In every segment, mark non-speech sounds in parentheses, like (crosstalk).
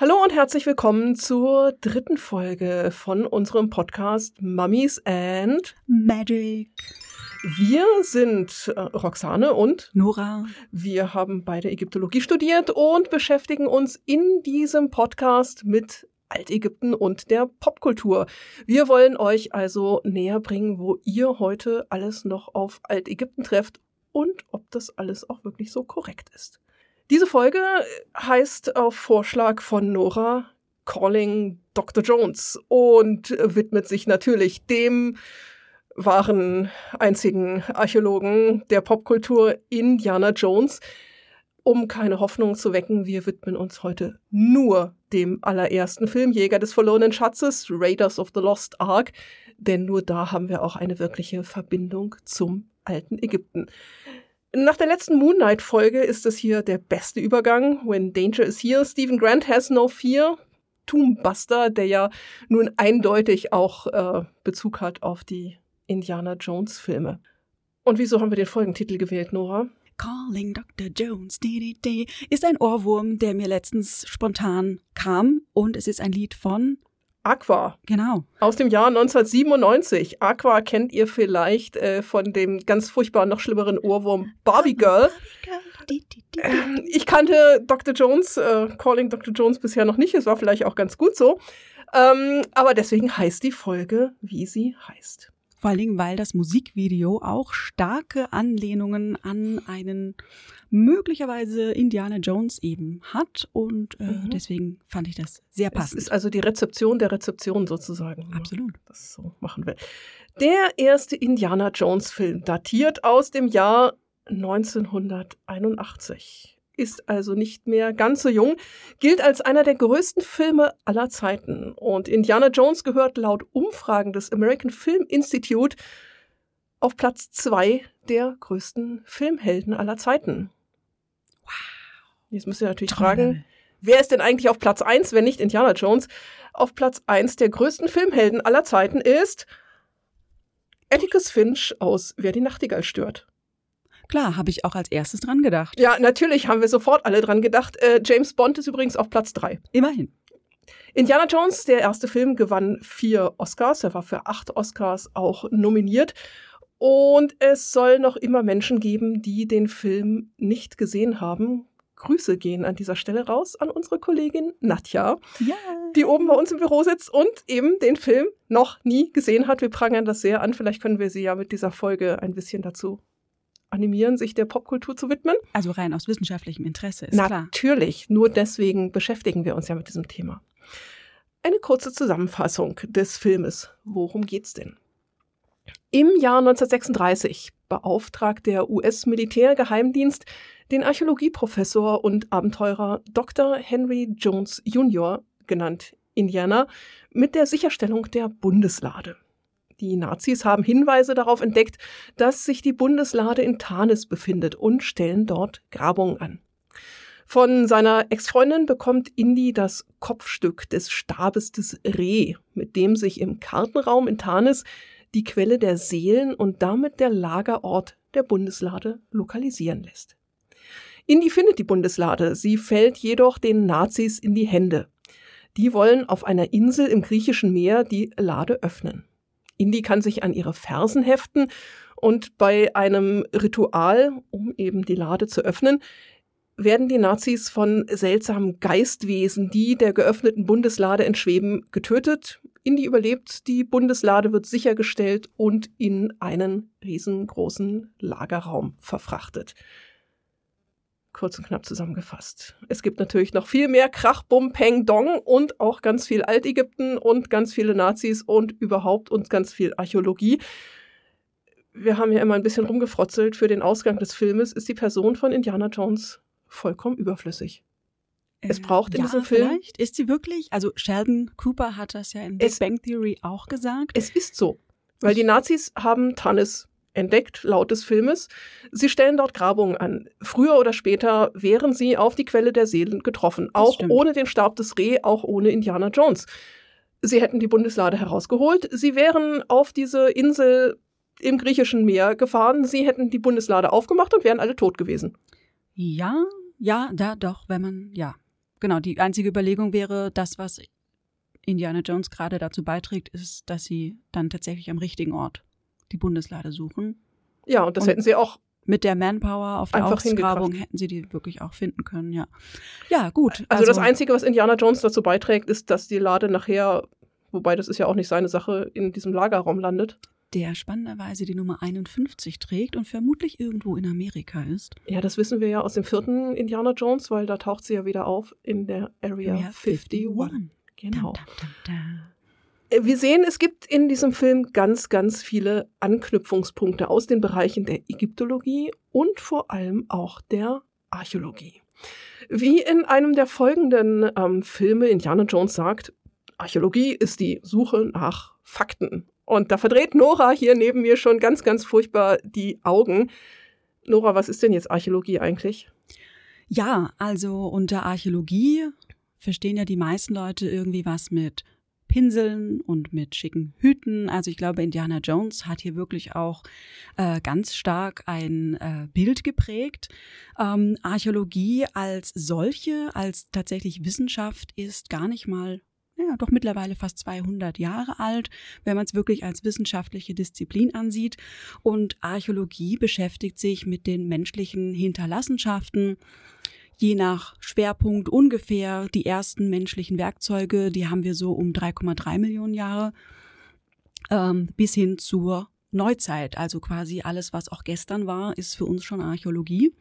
Hallo und herzlich willkommen zur dritten Folge von unserem Podcast Mummies and Magic. Wir sind äh, Roxane und Nora. Wir haben beide Ägyptologie studiert und beschäftigen uns in diesem Podcast mit Altägypten und der Popkultur. Wir wollen euch also näher bringen, wo ihr heute alles noch auf Altägypten trefft und ob das alles auch wirklich so korrekt ist. Diese Folge heißt auf Vorschlag von Nora Calling Dr. Jones und widmet sich natürlich dem wahren einzigen Archäologen der Popkultur Indiana Jones. Um keine Hoffnung zu wecken, wir widmen uns heute nur dem allerersten Film Jäger des verlorenen Schatzes, Raiders of the Lost Ark, denn nur da haben wir auch eine wirkliche Verbindung zum alten Ägypten. Nach der letzten Moon Knight Folge ist es hier der beste Übergang. When Danger is Here, Stephen Grant has no fear. Tombbuster, der ja nun eindeutig auch äh, Bezug hat auf die Indiana Jones Filme. Und wieso haben wir den Folgentitel gewählt, Nora? Calling Dr. Jones ist ein Ohrwurm, der mir letztens spontan kam und es ist ein Lied von Aqua. Genau. Aus dem Jahr 1997. Aqua kennt ihr vielleicht äh, von dem ganz furchtbaren, noch schlimmeren Ohrwurm Barbie Girl. Ähm, (laughs) ich kannte Dr. Jones, äh, Calling Dr. Jones bisher noch nicht. Es war vielleicht auch ganz gut so. Ähm, aber deswegen heißt die Folge, wie sie heißt. Vor allen Dingen, weil das Musikvideo auch starke Anlehnungen an einen möglicherweise Indiana Jones eben hat. Und äh, mhm. deswegen fand ich das sehr passend. Es ist also die Rezeption der Rezeption sozusagen. Absolut. Das so machen will. Der erste Indiana Jones Film datiert aus dem Jahr 1981 ist also nicht mehr ganz so jung, gilt als einer der größten Filme aller Zeiten. Und Indiana Jones gehört laut Umfragen des American Film Institute auf Platz zwei der größten Filmhelden aller Zeiten. Wow. Jetzt müsst ihr natürlich Toll. fragen, wer ist denn eigentlich auf Platz eins, wenn nicht Indiana Jones? Auf Platz eins der größten Filmhelden aller Zeiten ist Atticus Finch aus Wer die Nachtigall stört. Klar, habe ich auch als erstes dran gedacht. Ja, natürlich haben wir sofort alle dran gedacht. Äh, James Bond ist übrigens auf Platz drei. Immerhin. Indiana Jones, der erste Film, gewann vier Oscars. Er war für acht Oscars auch nominiert. Und es soll noch immer Menschen geben, die den Film nicht gesehen haben. Grüße gehen an dieser Stelle raus an unsere Kollegin Nadja, ja. die oben bei uns im Büro sitzt und eben den Film noch nie gesehen hat. Wir prangern das sehr an. Vielleicht können wir sie ja mit dieser Folge ein bisschen dazu animieren, sich der Popkultur zu widmen. Also rein aus wissenschaftlichem Interesse, ist Na, klar. Natürlich, nur deswegen beschäftigen wir uns ja mit diesem Thema. Eine kurze Zusammenfassung des Filmes. Worum geht's denn? Im Jahr 1936 beauftragt der US-Militärgeheimdienst den Archäologieprofessor und Abenteurer Dr. Henry Jones Jr., genannt Indiana, mit der Sicherstellung der Bundeslade. Die Nazis haben Hinweise darauf entdeckt, dass sich die Bundeslade in Tarnis befindet und stellen dort Grabungen an. Von seiner Ex-Freundin bekommt Indy das Kopfstück des Stabes des Reh, mit dem sich im Kartenraum in Tarnis die Quelle der Seelen und damit der Lagerort der Bundeslade lokalisieren lässt. Indy findet die Bundeslade, sie fällt jedoch den Nazis in die Hände. Die wollen auf einer Insel im griechischen Meer die Lade öffnen. Indy kann sich an ihre Fersen heften und bei einem Ritual, um eben die Lade zu öffnen, werden die Nazis von seltsamen Geistwesen, die der geöffneten Bundeslade entschweben, getötet. Indy überlebt, die Bundeslade wird sichergestellt und in einen riesengroßen Lagerraum verfrachtet kurz und knapp zusammengefasst. Es gibt natürlich noch viel mehr Krach, Bum, Peng, Dong und auch ganz viel Altägypten und ganz viele Nazis und überhaupt und ganz viel Archäologie. Wir haben ja immer ein bisschen rumgefrotzelt. Für den Ausgang des Filmes ist die Person von Indiana Jones vollkommen überflüssig. Es äh, braucht in ja, diesem Film. Vielleicht ist sie wirklich, also Sheldon Cooper hat das ja in Big Bang Theory auch gesagt. Es ist so. Weil die Nazis haben Tannis entdeckt, laut des Filmes. Sie stellen dort Grabungen an. Früher oder später wären sie auf die Quelle der Seelen getroffen. auch ohne den Stab des Reh, auch ohne Indiana Jones. Sie hätten die Bundeslade herausgeholt. Sie wären auf diese Insel im griechischen Meer gefahren. Sie hätten die Bundeslade aufgemacht und wären alle tot gewesen. Ja, ja, da doch, wenn man, ja. genau, die einzige Überlegung wäre, das, was Indiana Jones gerade dazu beiträgt, ist, dass sie dann tatsächlich am richtigen Ort die Bundeslade suchen. Ja, und das und hätten sie auch mit der Manpower auf der Ausgrabung hätten sie die wirklich auch finden können, ja. Ja, gut. Also, also das Einzige, was Indiana Jones dazu beiträgt, ist, dass die Lade nachher, wobei das ist ja auch nicht seine Sache, in diesem Lagerraum landet. Der spannenderweise die Nummer 51 trägt und vermutlich irgendwo in Amerika ist. Ja, das wissen wir ja aus dem vierten Indiana Jones, weil da taucht sie ja wieder auf in der Area, Area 51. 51. Genau. Dum, dum, dum, wir sehen, es gibt in diesem Film ganz, ganz viele Anknüpfungspunkte aus den Bereichen der Ägyptologie und vor allem auch der Archäologie. Wie in einem der folgenden ähm, Filme Indiana Jones sagt, Archäologie ist die Suche nach Fakten. Und da verdreht Nora hier neben mir schon ganz, ganz furchtbar die Augen. Nora, was ist denn jetzt Archäologie eigentlich? Ja, also unter Archäologie verstehen ja die meisten Leute irgendwie was mit Pinseln und mit schicken Hüten. Also ich glaube, Indiana Jones hat hier wirklich auch äh, ganz stark ein äh, Bild geprägt. Ähm, Archäologie als solche, als tatsächlich Wissenschaft ist gar nicht mal ja, doch mittlerweile fast 200 Jahre alt, wenn man es wirklich als wissenschaftliche Disziplin ansieht. Und Archäologie beschäftigt sich mit den menschlichen Hinterlassenschaften, je nach Schwerpunkt ungefähr die ersten menschlichen Werkzeuge, die haben wir so um 3,3 Millionen Jahre, ähm, bis hin zur Neuzeit. Also quasi alles, was auch gestern war, ist für uns schon Archäologie.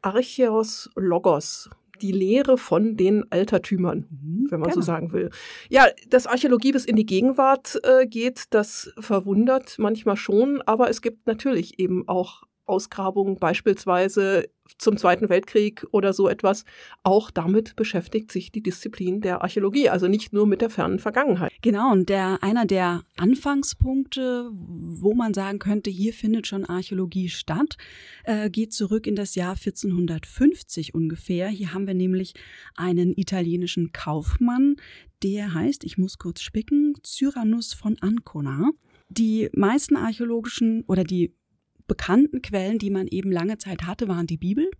Archeos Logos, die Lehre von den Altertümern, mhm, wenn man genau. so sagen will. Ja, dass Archäologie bis in die Gegenwart äh, geht, das verwundert manchmal schon, aber es gibt natürlich eben auch Ausgrabungen beispielsweise zum Zweiten Weltkrieg oder so etwas. Auch damit beschäftigt sich die Disziplin der Archäologie, also nicht nur mit der fernen Vergangenheit. Genau, und der, einer der Anfangspunkte, wo man sagen könnte, hier findet schon Archäologie statt, äh, geht zurück in das Jahr 1450 ungefähr. Hier haben wir nämlich einen italienischen Kaufmann, der heißt, ich muss kurz spicken, Cyrannus von Ancona. Die meisten archäologischen oder die bekannten Quellen, die man eben lange Zeit hatte, waren die Bibel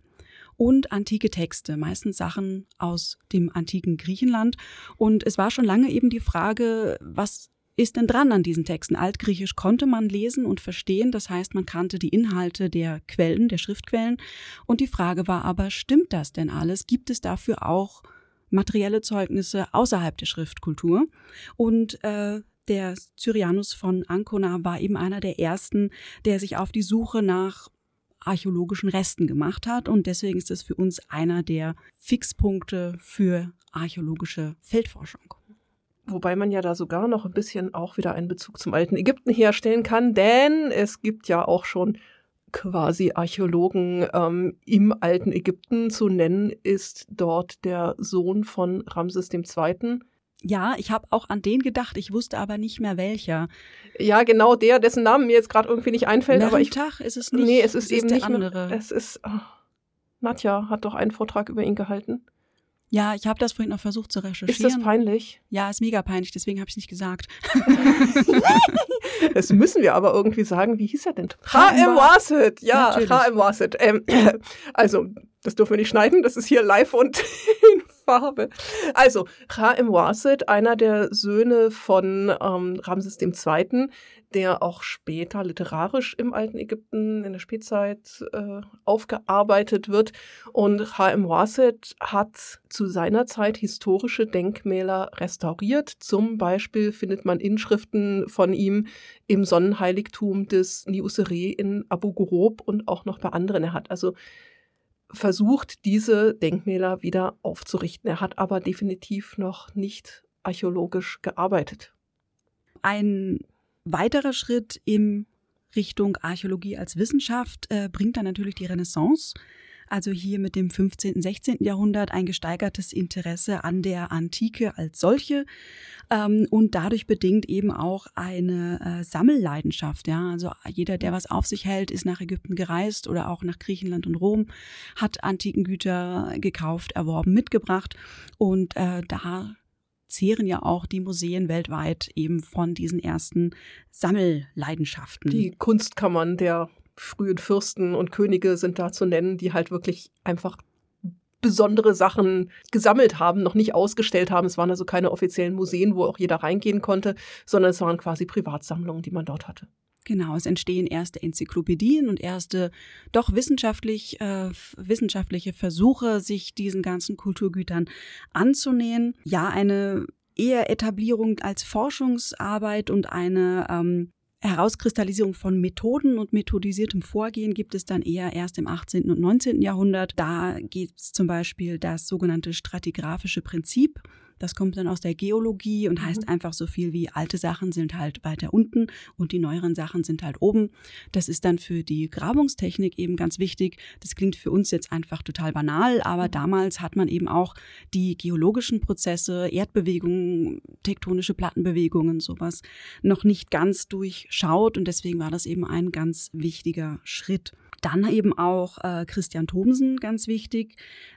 und antike Texte, meistens Sachen aus dem antiken Griechenland. Und es war schon lange eben die Frage, was ist denn dran an diesen Texten? Altgriechisch konnte man lesen und verstehen, das heißt, man kannte die Inhalte der Quellen, der Schriftquellen. Und die Frage war aber, stimmt das denn alles? Gibt es dafür auch materielle Zeugnisse außerhalb der Schriftkultur? Und äh, der Cyrianus von Ancona war eben einer der ersten, der sich auf die Suche nach archäologischen Resten gemacht hat und deswegen ist es für uns einer der Fixpunkte für archäologische Feldforschung. Wobei man ja da sogar noch ein bisschen auch wieder einen Bezug zum alten Ägypten herstellen kann, denn es gibt ja auch schon quasi Archäologen ähm, im alten Ägypten. Zu nennen ist dort der Sohn von Ramses II., ja, ich habe auch an den gedacht, ich wusste aber nicht mehr welcher. Ja, genau der, dessen Namen mir jetzt gerade irgendwie nicht einfällt. aber ich, Tag ist es nicht. Nee, es ist es eben ist nicht andere. Mehr, es ist. Oh, Nadja hat doch einen Vortrag über ihn gehalten. Ja, ich habe das vorhin noch versucht zu recherchieren. Ist das peinlich? Ja, ist mega peinlich, deswegen habe ich es nicht gesagt. (laughs) das müssen wir aber irgendwie sagen. Wie hieß er denn? H.M. Wasset. Ja, H.M. Wasset. Ähm, (laughs) also, das dürfen wir nicht schneiden, das ist hier live und (laughs) in Farbe. Also, Ra-Im Wasit, einer der Söhne von ähm, Ramses II., der auch später literarisch im alten Ägypten in der Spätzeit äh, aufgearbeitet wird. Und H.M. Wasit hat zu seiner Zeit historische Denkmäler restauriert. Zum Beispiel findet man Inschriften von ihm im Sonnenheiligtum des Niuseré in Abu Ghorob und auch noch bei anderen. Er hat also versucht, diese Denkmäler wieder aufzurichten. Er hat aber definitiv noch nicht archäologisch gearbeitet. Ein weiterer Schritt in Richtung Archäologie als Wissenschaft äh, bringt dann natürlich die Renaissance also hier mit dem 15., 16. Jahrhundert ein gesteigertes Interesse an der Antike als solche ähm, und dadurch bedingt eben auch eine äh, Sammelleidenschaft. Ja, also jeder, der was auf sich hält, ist nach Ägypten gereist oder auch nach Griechenland und Rom, hat antiken Güter gekauft, erworben, mitgebracht und äh, da zehren ja auch die Museen weltweit eben von diesen ersten Sammelleidenschaften. Die Kunstkammern der frühen Fürsten und Könige sind da zu nennen, die halt wirklich einfach besondere Sachen gesammelt haben, noch nicht ausgestellt haben. Es waren also keine offiziellen Museen, wo auch jeder reingehen konnte, sondern es waren quasi Privatsammlungen, die man dort hatte. Genau, es entstehen erste Enzyklopädien und erste doch wissenschaftlich, äh, wissenschaftliche Versuche, sich diesen ganzen Kulturgütern anzunähern. Ja, eine eher Etablierung als Forschungsarbeit und eine ähm, Herauskristallisierung von Methoden und methodisiertem Vorgehen gibt es dann eher erst im 18. und 19. Jahrhundert. Da gibt es zum Beispiel das sogenannte stratigraphische Prinzip. Das kommt dann aus der Geologie und heißt mhm. einfach so viel wie alte Sachen sind halt weiter unten und die neueren Sachen sind halt oben. Das ist dann für die Grabungstechnik eben ganz wichtig. Das klingt für uns jetzt einfach total banal, aber mhm. damals hat man eben auch die geologischen Prozesse, Erdbewegungen, tektonische Plattenbewegungen, sowas noch nicht ganz durchschaut und deswegen war das eben ein ganz wichtiger Schritt. Dann eben auch äh, Christian Thomsen, ganz wichtig,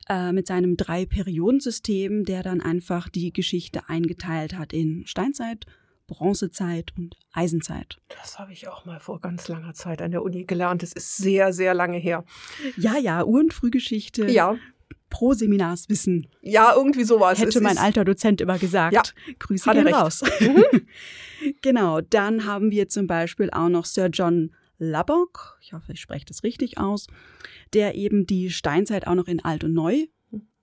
äh, mit seinem Drei-Perioden-System, der dann einfach die Geschichte eingeteilt hat in Steinzeit, Bronzezeit und Eisenzeit. Das habe ich auch mal vor ganz langer Zeit an der Uni gelernt. Das ist sehr, sehr lange her. Ja, ja, Ur- und Frühgeschichte. Ja. Pro Seminarswissen. Ja, irgendwie sowas. Hätte es mein alter Dozent immer gesagt. Ja, Grüße gehen raus. Mhm. (laughs) genau, dann haben wir zum Beispiel auch noch Sir John Lubbock, ich hoffe, ich spreche das richtig aus, der eben die Steinzeit auch noch in alt und neu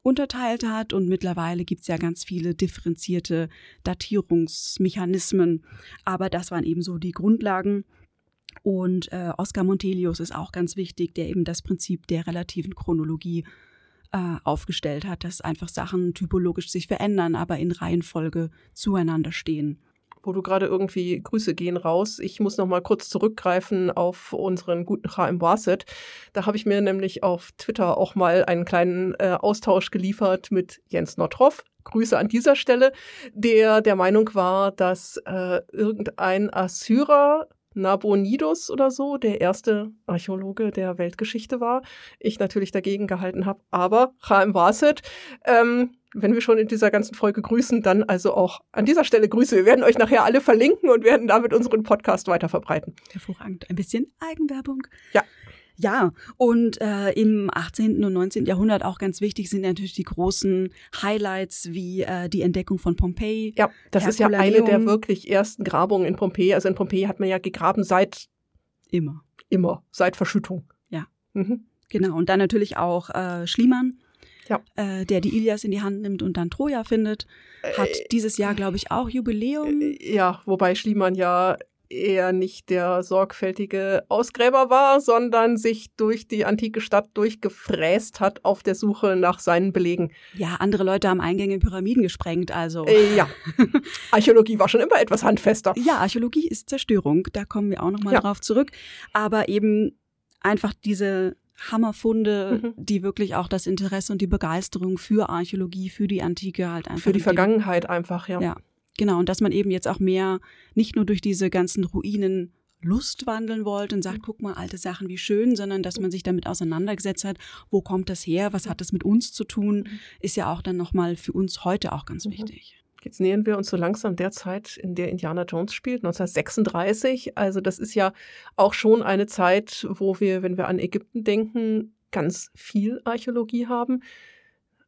unterteilt hat. Und mittlerweile gibt es ja ganz viele differenzierte Datierungsmechanismen, aber das waren eben so die Grundlagen. Und äh, Oskar Montelius ist auch ganz wichtig, der eben das Prinzip der relativen Chronologie äh, aufgestellt hat, dass einfach Sachen typologisch sich verändern, aber in Reihenfolge zueinander stehen wo du gerade irgendwie Grüße gehen raus. Ich muss noch mal kurz zurückgreifen auf unseren guten HM Wasset. Da habe ich mir nämlich auf Twitter auch mal einen kleinen äh, Austausch geliefert mit Jens Nottroff. Grüße an dieser Stelle, der der Meinung war, dass äh, irgendein Assyrer Nabonidus oder so, der erste Archäologe der Weltgeschichte war. Ich natürlich dagegen gehalten habe, aber HM Wasset, ähm, wenn wir schon in dieser ganzen Folge grüßen, dann also auch an dieser Stelle Grüße. Wir werden euch nachher alle verlinken und werden damit unseren Podcast weiter verbreiten. Hervorragend. Ein bisschen Eigenwerbung. Ja. Ja, und äh, im 18. und 19. Jahrhundert auch ganz wichtig sind natürlich die großen Highlights wie äh, die Entdeckung von Pompeji. Ja, das ist ja eine der wirklich ersten Grabungen in Pompeji. Also in Pompeji hat man ja gegraben seit immer. Immer, seit Verschüttung. Ja. Mhm. Genau, und dann natürlich auch äh, Schliemann ja. äh, der die Ilias in die Hand nimmt und dann Troja findet. Hat äh, dieses Jahr, glaube ich, auch Jubiläum. Äh, ja, wobei Schliemann ja eher nicht der sorgfältige Ausgräber war, sondern sich durch die antike Stadt durchgefräst hat auf der Suche nach seinen Belegen. Ja, andere Leute haben Eingänge in Pyramiden gesprengt, also. Äh, ja. (laughs) Archäologie war schon immer etwas handfester. Ja, Archäologie ist Zerstörung, da kommen wir auch nochmal ja. drauf zurück. Aber eben einfach diese Hammerfunde, mhm. die wirklich auch das Interesse und die Begeisterung für Archäologie, für die Antike halt einfach. Für die Vergangenheit einfach, ja. Ja, genau. Und dass man eben jetzt auch mehr nicht nur durch diese ganzen Ruinen Lust wandeln wollte und sagt, mhm. guck mal, alte Sachen, wie schön, sondern dass man sich damit auseinandergesetzt hat, wo kommt das her, was hat das mit uns zu tun, mhm. ist ja auch dann nochmal für uns heute auch ganz mhm. wichtig. Jetzt nähern wir uns so langsam der Zeit, in der Indiana Jones spielt, 1936. Also das ist ja auch schon eine Zeit, wo wir, wenn wir an Ägypten denken, ganz viel Archäologie haben.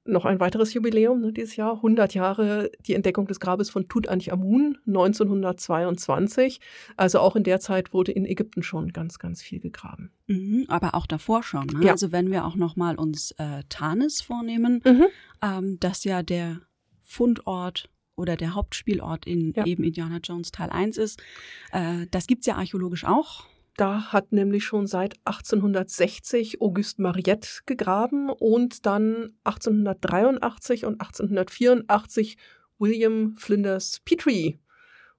Noch ein weiteres Jubiläum ne, dieses Jahr, 100 Jahre die Entdeckung des Grabes von Tutanchamun 1922. Also auch in der Zeit wurde in Ägypten schon ganz, ganz viel gegraben. Mhm, aber auch davor schon. Ne? Ja. Also wenn wir auch noch mal uns äh, Tanis vornehmen, mhm. ähm, das ja der Fundort oder der Hauptspielort in ja. eben Indiana Jones Teil 1 ist. Äh, das gibt es ja archäologisch auch. Da hat nämlich schon seit 1860 Auguste Mariette gegraben und dann 1883 und 1884 William Flinders Petrie.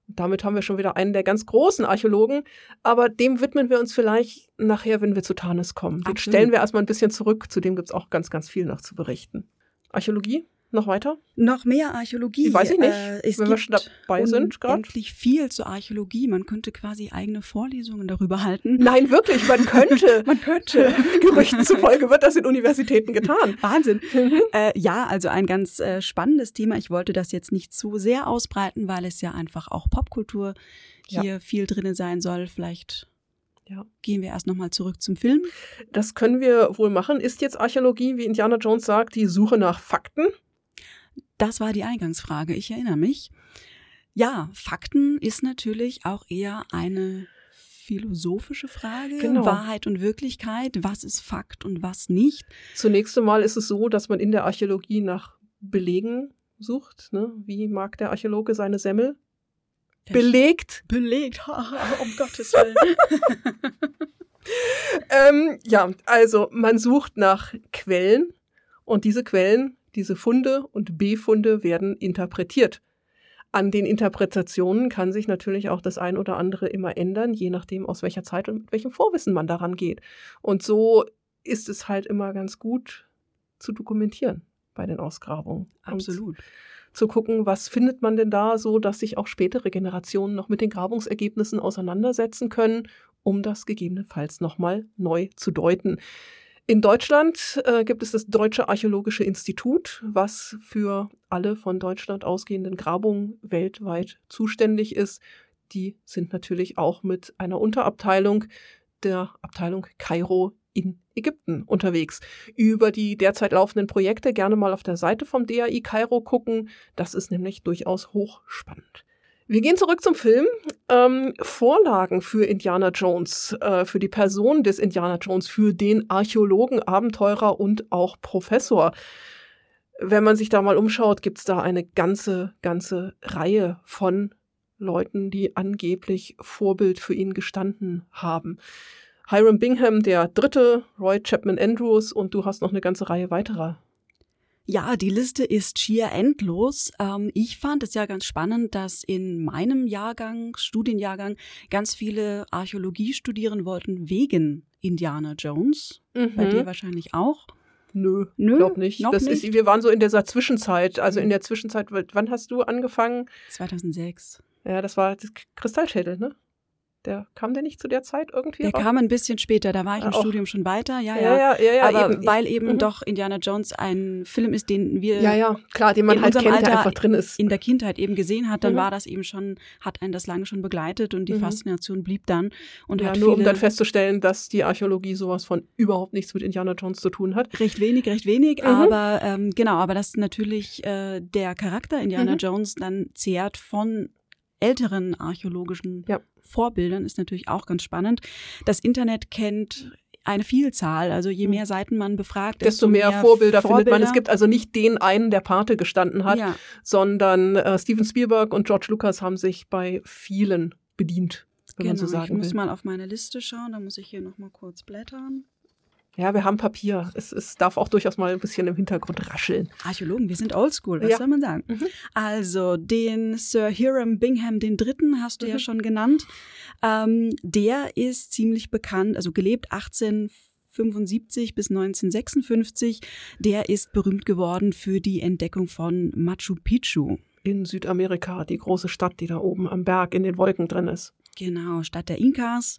Und damit haben wir schon wieder einen der ganz großen Archäologen, aber dem widmen wir uns vielleicht nachher, wenn wir zu Tarnis kommen. Den stellen wir erstmal ein bisschen zurück, zu dem gibt es auch ganz, ganz viel noch zu berichten. Archäologie? Noch weiter? Noch mehr Archäologie. Weiß ich nicht, äh, es wenn wir schon dabei sind gerade. Endlich viel zur Archäologie. Man könnte quasi eigene Vorlesungen darüber halten. Nein, wirklich, man (laughs) könnte. man könnte. (laughs) Gerüchten (laughs) zufolge wird das in Universitäten getan. Wahnsinn. Mhm. Äh, ja, also ein ganz äh, spannendes Thema. Ich wollte das jetzt nicht zu sehr ausbreiten, weil es ja einfach auch Popkultur hier ja. viel drin sein soll. Vielleicht Ja. Gehen wir erst nochmal zurück zum Film. Das können wir wohl machen. Ist jetzt Archäologie, wie Indiana Jones sagt, die Suche nach Fakten? Das war die Eingangsfrage, ich erinnere mich. Ja, Fakten ist natürlich auch eher eine philosophische Frage. Genau. Wahrheit und Wirklichkeit. Was ist Fakt und was nicht? Zunächst einmal ist es so, dass man in der Archäologie nach Belegen sucht. Ne? Wie mag der Archäologe seine Semmel? Belegt. Belegt, um (laughs) Gottes Willen. (laughs) ähm, ja, also man sucht nach Quellen und diese Quellen, diese Funde und Befunde werden interpretiert. An den Interpretationen kann sich natürlich auch das ein oder andere immer ändern, je nachdem, aus welcher Zeit und mit welchem Vorwissen man daran geht. Und so ist es halt immer ganz gut zu dokumentieren bei den Ausgrabungen. Absolut. Und zu gucken, was findet man denn da so, dass sich auch spätere Generationen noch mit den Grabungsergebnissen auseinandersetzen können, um das gegebenenfalls nochmal neu zu deuten. In Deutschland äh, gibt es das Deutsche Archäologische Institut, was für alle von Deutschland ausgehenden Grabungen weltweit zuständig ist. Die sind natürlich auch mit einer Unterabteilung der Abteilung Kairo in Ägypten unterwegs. Über die derzeit laufenden Projekte gerne mal auf der Seite vom DAI Kairo gucken. Das ist nämlich durchaus hochspannend. Wir gehen zurück zum Film. Ähm, Vorlagen für Indiana Jones, äh, für die Person des Indiana Jones, für den Archäologen, Abenteurer und auch Professor. Wenn man sich da mal umschaut, gibt es da eine ganze, ganze Reihe von Leuten, die angeblich Vorbild für ihn gestanden haben. Hiram Bingham, der dritte, Roy Chapman Andrews und du hast noch eine ganze Reihe weiterer ja, die Liste ist schier endlos. Ähm, ich fand es ja ganz spannend, dass in meinem Jahrgang, Studienjahrgang, ganz viele Archäologie studieren wollten wegen Indiana Jones. Mhm. Bei dir wahrscheinlich auch. Nö, Nö glaub nicht. Noch das nicht. Ist, wir waren so in dieser Zwischenzeit. Also in der Zwischenzeit, wann hast du angefangen? 2006. Ja, das war das Kristallschädel, ne? Der kam der nicht zu der Zeit irgendwie? Der raus? kam ein bisschen später, da war ich im Auch. Studium schon weiter, ja, ja. ja, ja, ja Aber eben. weil eben mhm. doch Indiana Jones ein Film ist, den wir ja, ja, klar, den man halt kennt, Alter der einfach drin ist. In der Kindheit eben gesehen hat, dann mhm. war das eben schon, hat einen das lange schon begleitet und die mhm. Faszination blieb dann. Und ja, hat nur um dann festzustellen, dass die Archäologie sowas von überhaupt nichts mit Indiana Jones zu tun hat. Recht wenig, recht wenig, mhm. aber ähm, genau, aber dass natürlich äh, der Charakter Indiana mhm. Jones dann zehrt von älteren archäologischen ja. Vorbildern ist natürlich auch ganz spannend. Das Internet kennt eine Vielzahl. Also je hm. mehr Seiten man befragt, desto, desto mehr, mehr Vorbilder, Vorbilder, findet man. Es gibt also nicht den einen, der Pate gestanden hat, ja. sondern äh, Steven Spielberg und George Lucas haben sich bei vielen bedient. Wenn genau, man so genau, sagen ich muss mal auf meine Liste schauen, da muss ich hier nochmal kurz blättern. Ja, wir haben Papier. Es, es darf auch durchaus mal ein bisschen im Hintergrund rascheln. Archäologen, wir sind oldschool, was ja. soll man sagen? Mhm. Also, den Sir Hiram Bingham den Dritten hast du mhm. ja schon genannt. Ähm, der ist ziemlich bekannt, also gelebt 1875 bis 1956. Der ist berühmt geworden für die Entdeckung von Machu Picchu. In Südamerika, die große Stadt, die da oben am Berg in den Wolken drin ist. Genau, Stadt der Inkas.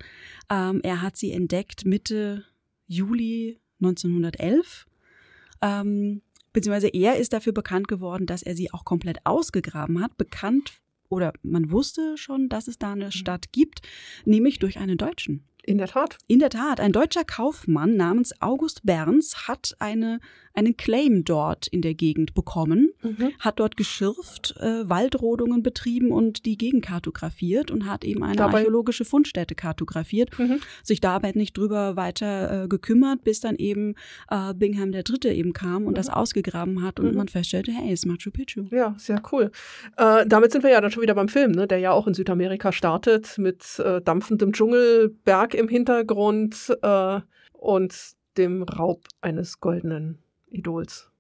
Ähm, er hat sie entdeckt Mitte Juli 1911. Ähm, beziehungsweise er ist dafür bekannt geworden, dass er sie auch komplett ausgegraben hat. Bekannt oder man wusste schon, dass es da eine mhm. Stadt gibt, nämlich durch einen Deutschen. In der Tat. In der Tat. Ein deutscher Kaufmann namens August Berns hat eine, einen Claim dort in der Gegend bekommen, mhm. hat dort geschürft, äh, Waldrodungen betrieben und die Gegend kartografiert und hat eben eine dabei, archäologische Fundstätte kartografiert, mhm. sich dabei nicht drüber weiter äh, gekümmert, bis dann eben äh, Bingham der Dritte eben kam und mhm. das ausgegraben hat und mhm. man feststellte, hey, ist Machu Picchu. Ja, sehr cool. Äh, damit sind wir ja dann schon wieder beim Film, ne, der ja auch in Südamerika startet mit äh, dampfendem Im Hintergrund äh, und dem Raub eines goldenen Idols.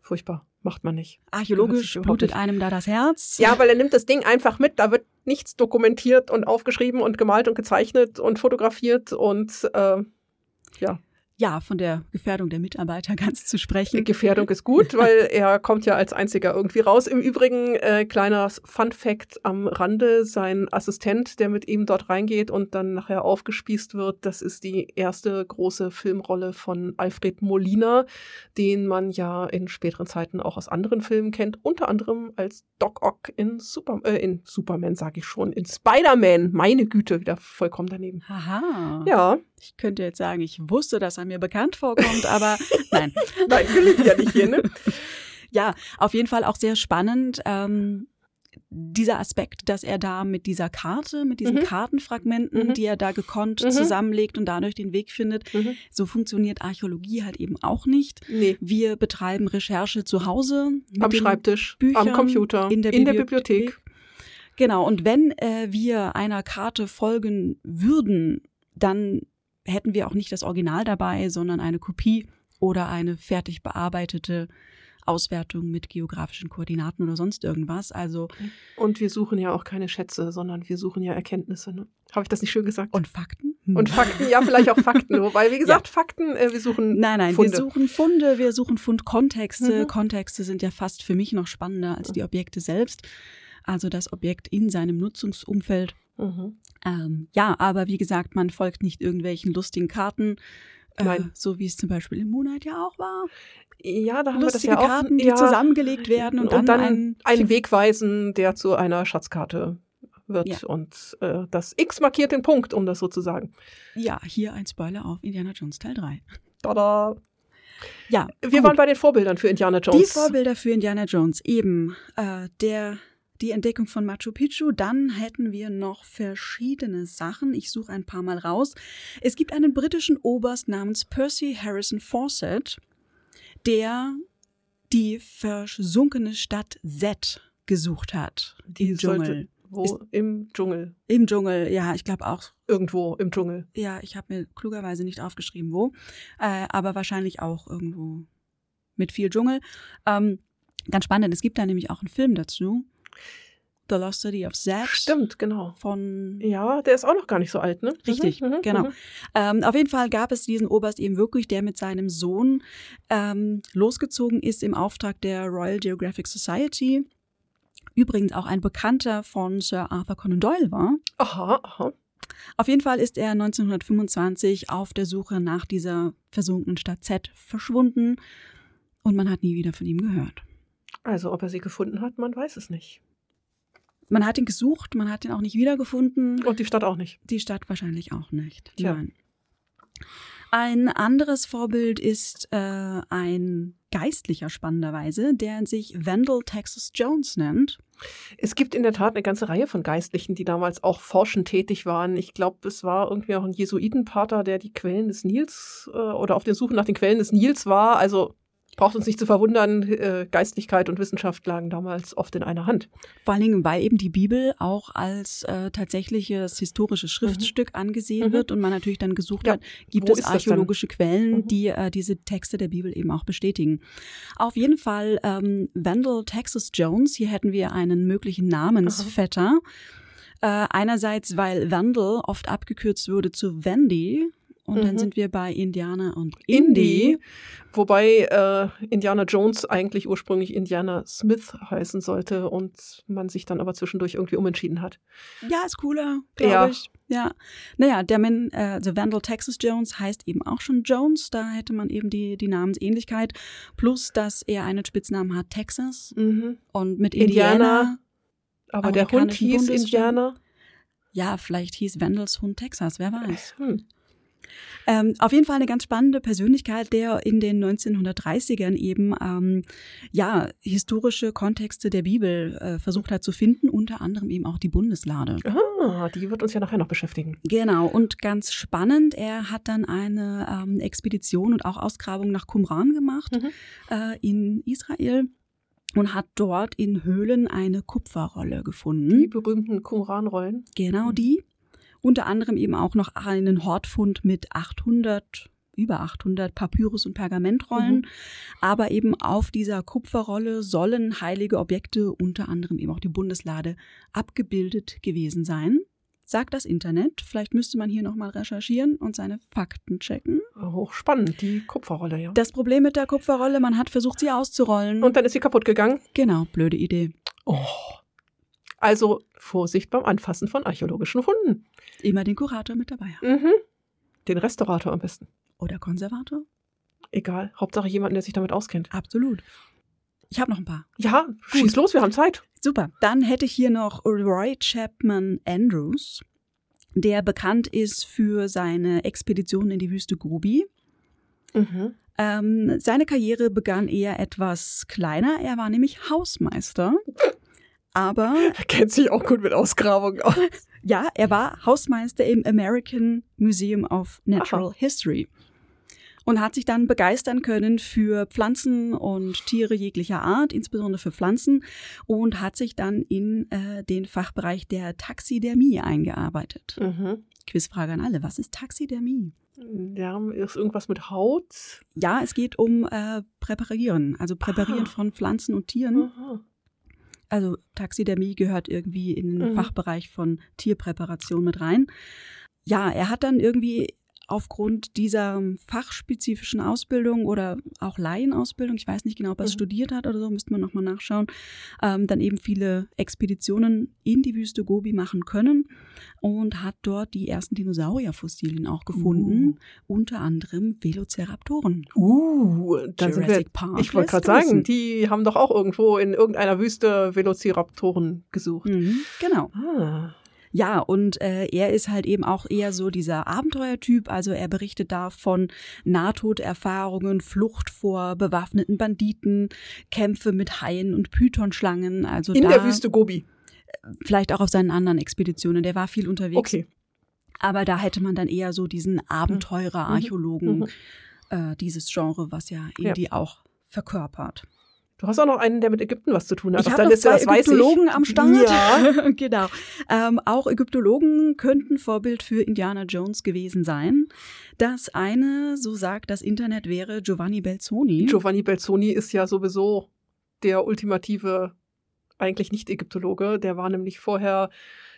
Furchtbar. Macht man nicht. Archäologisch blutet einem da das Herz. Ja, weil er nimmt das Ding einfach mit. Da wird nichts dokumentiert und aufgeschrieben und gemalt und gezeichnet und fotografiert und äh, ja. Ja, von der Gefährdung der Mitarbeiter (laughs) ganz zu sprechen. Gefährdung ist gut, weil er kommt ja als einziger irgendwie raus. Im Übrigen, äh, kleiner Fun Fact am Rande, sein Assistent, der mit ihm dort reingeht und dann nachher aufgespießt wird, das ist die erste große Filmrolle von Alfred Molina, den man ja in späteren Zeiten auch aus anderen Filmen kennt, unter anderem als Doc Ock in, Super, äh, in Superman, sage ich schon, in Spider-Man. Meine Güte, wieder vollkommen daneben. Haha. Ja. Ich könnte jetzt sagen, ich wusste, dass er mir bekannt vorkommt, aber (laughs) nein. nein, gelingt ja nicht hier, ne? (laughs) ja, auf jeden Fall auch sehr spannend. Ähm, dieser Aspekt, dass er da mit dieser Karte, mit diesen mhm. Kartenfragmenten, mhm. die er da gekonnt mhm. zusammenlegt und dadurch den Weg findet, mhm. so funktioniert Archäologie halt eben auch nicht. Nee. Wir betreiben Recherche zu Hause. Am Schreibtisch, Büchern, am Computer, in der, in Bibliothek. der Bibliothek. Genau, und wenn äh, wir einer Karte folgen würden, dann hätten wir auch nicht das Original dabei, sondern eine Kopie oder eine fertig bearbeitete Auswertung mit geografischen Koordinaten oder sonst irgendwas. Also und wir suchen ja auch keine Schätze, sondern wir suchen ja Erkenntnisse. Ne? Habe ich das nicht schön gesagt? Und Fakten? Und Fakten, ja, vielleicht auch Fakten. (laughs) Wobei, wie gesagt, ja. Fakten, äh, wir suchen Nein, nein, Funde. wir suchen Funde, wir suchen Fundkontexte. Mhm. Kontexte sind ja fast für mich noch spannender als die Objekte selbst. Also das Objekt in seinem Nutzungsumfeld. Mhm. Ähm, ja, aber wie gesagt, man folgt nicht irgendwelchen lustigen Karten, äh, so wie es zum Beispiel im Moonlight ja auch war. Ja, da haben Lustige wir das ja Karten, auch, die ja, zusammengelegt werden und, und dann, dann einen, Weg weisen, der zu einer Schatzkarte wird. Ja. Und äh, das X markiert den Punkt, um das so zu sagen. Ja, hier ein Spoiler auf Indiana Jones Teil 3. Tada! Ja, wir gut. waren bei den Vorbildern für Indiana Jones. Die Vorbilder für Indiana Jones, eben äh, der die Entdeckung von Machu Picchu. Dann hätten wir noch verschiedene Sachen. Ich suche ein paar Mal raus. Es gibt einen britischen Oberst namens Percy Harrison Fawcett, der die versunkene Stadt Z gesucht hat. Die im Dschungel. Wo? Ist, Im Dschungel. Im Dschungel, ja, ich glaube auch. Irgendwo im Dschungel. Ja, ich habe mir klugerweise nicht aufgeschrieben, wo. Äh, aber wahrscheinlich auch irgendwo mit viel Dschungel. Ähm, ganz spannend, es gibt da nämlich auch einen Film dazu. The Lost City of Z. Stimmt, genau. Von. Ja, der ist auch noch gar nicht so alt, ne? Richtig, mhm, mhm genau. Mhm. Ähm, auf jeden Fall gab es diesen Oberst eben wirklich, der mit seinem Sohn ähm, losgezogen ist im Auftrag der Royal Geographic Society. Übrigens auch ein Bekannter von Sir Arthur Conan Doyle war. Aha, aha. Auf jeden Fall ist er 1925 auf der Suche nach dieser versunkenen Stadt Z verschwunden und man hat nie wieder von ihm gehört. Also, ob er sie gefunden hat, man weiß es nicht. Man hat ihn gesucht, man hat ihn auch nicht wiedergefunden. Und die Stadt auch nicht. Die Stadt wahrscheinlich auch nicht. Tja. Nein. Ein anderes Vorbild ist äh, ein Geistlicher spannenderweise, der sich Wendell Texas Jones nennt. Es gibt in der Tat eine ganze Reihe von Geistlichen, die damals auch forschend tätig waren. Ich glaube, es war irgendwie auch ein Jesuitenpater, der die Quellen des Nils äh, oder auf der Suche nach den Quellen des Nils war. Also braucht uns nicht zu verwundern, äh, Geistlichkeit und Wissenschaft lagen damals oft in einer Hand. Vor allen Dingen, weil eben die Bibel auch als äh, tatsächliches historisches Schriftstück mhm. angesehen mhm. wird und man natürlich dann gesucht ja. hat, gibt Wo es archäologische Quellen, mhm. die äh, diese Texte der Bibel eben auch bestätigen. Auf jeden Fall ähm, Wendell Texas Jones, hier hätten wir einen möglichen Namensvetter. Äh, einerseits, weil Wendell oft abgekürzt wurde zu Wendy, und mhm. dann sind wir bei Indiana und Indy. Wobei äh, Indiana Jones eigentlich ursprünglich Indiana Smith heißen sollte und man sich dann aber zwischendurch irgendwie umentschieden hat. Ja, ist cooler, glaube ja. ich. Ja. Naja, der Mann, äh, The Vandal Texas Jones heißt eben auch schon Jones. Da hätte man eben die, die Namensähnlichkeit. Plus, dass er einen Spitznamen hat, Texas. Mhm. Und mit Indiana. Indiana aber der Hund hieß Indiana. Ja, vielleicht hieß Vandals Hund Texas, wer weiß. Hm. Ähm, auf jeden Fall eine ganz spannende Persönlichkeit, der in den 1930ern eben ähm, ja historische Kontexte der Bibel äh, versucht hat zu finden, unter anderem eben auch die Bundeslade. Ah, die wird uns ja nachher noch beschäftigen. Genau und ganz spannend, er hat dann eine ähm, Expedition und auch Ausgrabung nach Qumran gemacht mhm. äh, in Israel und hat dort in Höhlen eine Kupferrolle gefunden. Die berühmten Qumran-Rollen. Genau mhm. die. Unter anderem eben auch noch einen Hortfund mit 800 über 800 Papyrus- und Pergamentrollen. Mhm. Aber eben auf dieser Kupferrolle sollen heilige Objekte, unter anderem eben auch die Bundeslade, abgebildet gewesen sein. sagt das Internet. Vielleicht müsste man hier nochmal recherchieren und seine Fakten checken. Hochspannend, die Kupferrolle, ja. Das Problem mit der Kupferrolle, man hat versucht, sie auszurollen. Und dann ist sie kaputt gegangen? Genau, blöde Idee. Oh. Also Vorsicht beim Anfassen von archäologischen Funden. Immer den Kurator mit dabei haben. Mhm. Den Restaurator am besten. Oder Konservator? Egal. Hauptsache jemanden, der sich damit auskennt. Absolut. Ich habe noch ein paar. Ja, schieß los, wir haben Zeit. Super. Dann hätte ich hier noch Roy Chapman Andrews, der bekannt ist für seine Expedition in die Wüste Gobi. Mhm. Ähm, seine Karriere begann eher etwas kleiner. Er war nämlich Hausmeister. Aber (laughs) Er kennt sich auch gut mit Ausgrabungen aus. Ja, er war Hausmeister im American Museum of Natural History und hat sich dann begeistern können für Pflanzen und Tiere jeglicher Art, insbesondere für Pflanzen, und hat sich dann in äh, den Fachbereich der Taxidermie eingearbeitet. Mhm. Quizfrage an alle, was ist Taxidermie? Ja, ist irgendwas mit Haut? Ja, es geht um äh, Präparieren, also Präparieren Ah. von Pflanzen und Tieren. Aha. Also Taxidermie gehört irgendwie in den Mhm. Fachbereich von Tierpräparation mit rein. Ja, er hat dann irgendwie aufgrund dieser fachspezifischen Ausbildung oder auch Laienausbildung, ich weiß nicht genau, ob er es Mhm. studiert hat oder so, müsste man nochmal nachschauen, ähm, dann eben viele Expeditionen in die Wüste Gobi machen können und hat dort die ersten Dinosaurierfossilien auch gefunden, unter anderem Velociraptoren. Uh, dann sind wir. Jurassic Park Ich wollte gerade sagen, die haben doch auch irgendwo in irgendeiner Wüste Velociraptoren gesucht. Mhm, genau. Ah. Ja, und äh, er ist halt eben auch eher so dieser Abenteuertyp. Also er berichtet da von Nahtoderfahrungen, Flucht vor bewaffneten Banditen, Kämpfe mit Haien und Pythonschlangen. Also In da der Wüste Gobi. vielleicht auch auf seinen anderen Expeditionen. Der war viel unterwegs. Okay. Aber da hätte man dann eher so diesen Abenteurer, Archäologen, Mhm. äh, dieses Genre, was ja Indy auch verkörpert. Du hast auch noch einen, der mit Ägypten was zu tun hat. Ich habe zwei das Ägyptologen am Start. Ja. (laughs) genau. Ähm, auch Ägyptologen könnten Vorbild für Indiana Jones gewesen sein. Das eine, so sagt das Internet, wäre Giovanni Belzoni. Giovanni Belzoni ist ja sowieso der ultimative, eigentlich nicht Ägyptologe. Der war nämlich vorher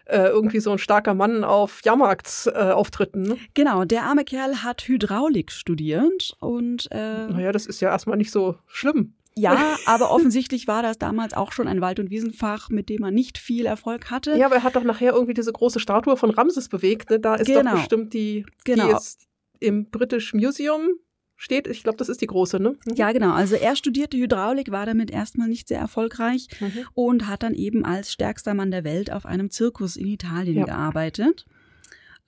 äh, irgendwie so ein starker Mann auf Jahrmarktsauftritten. ne? genau, der arme Kerl hat Hydraulik studiert und äh, Naja, das ist ja erstmal nicht so schlimm. Ja, (laughs) aber offensichtlich war das damals auch schon ein Wald- und Wiesenfach, mit dem man nicht viel Erfolg hatte. Ja, aber er hat doch nachher irgendwie diese große Statue von Ramses bewegt. Ne? Da ist Genau. doch bestimmt die, Genau. die jetzt im British Museum steht. Ich glaube, das ist die große, ne? Mhm. Ja, genau. Also er studierte Hydraulik, war damit erstmal nicht sehr erfolgreich Mhm. und hat dann eben als stärkster Mann der Welt auf einem Zirkus in Italien Ja. gearbeitet.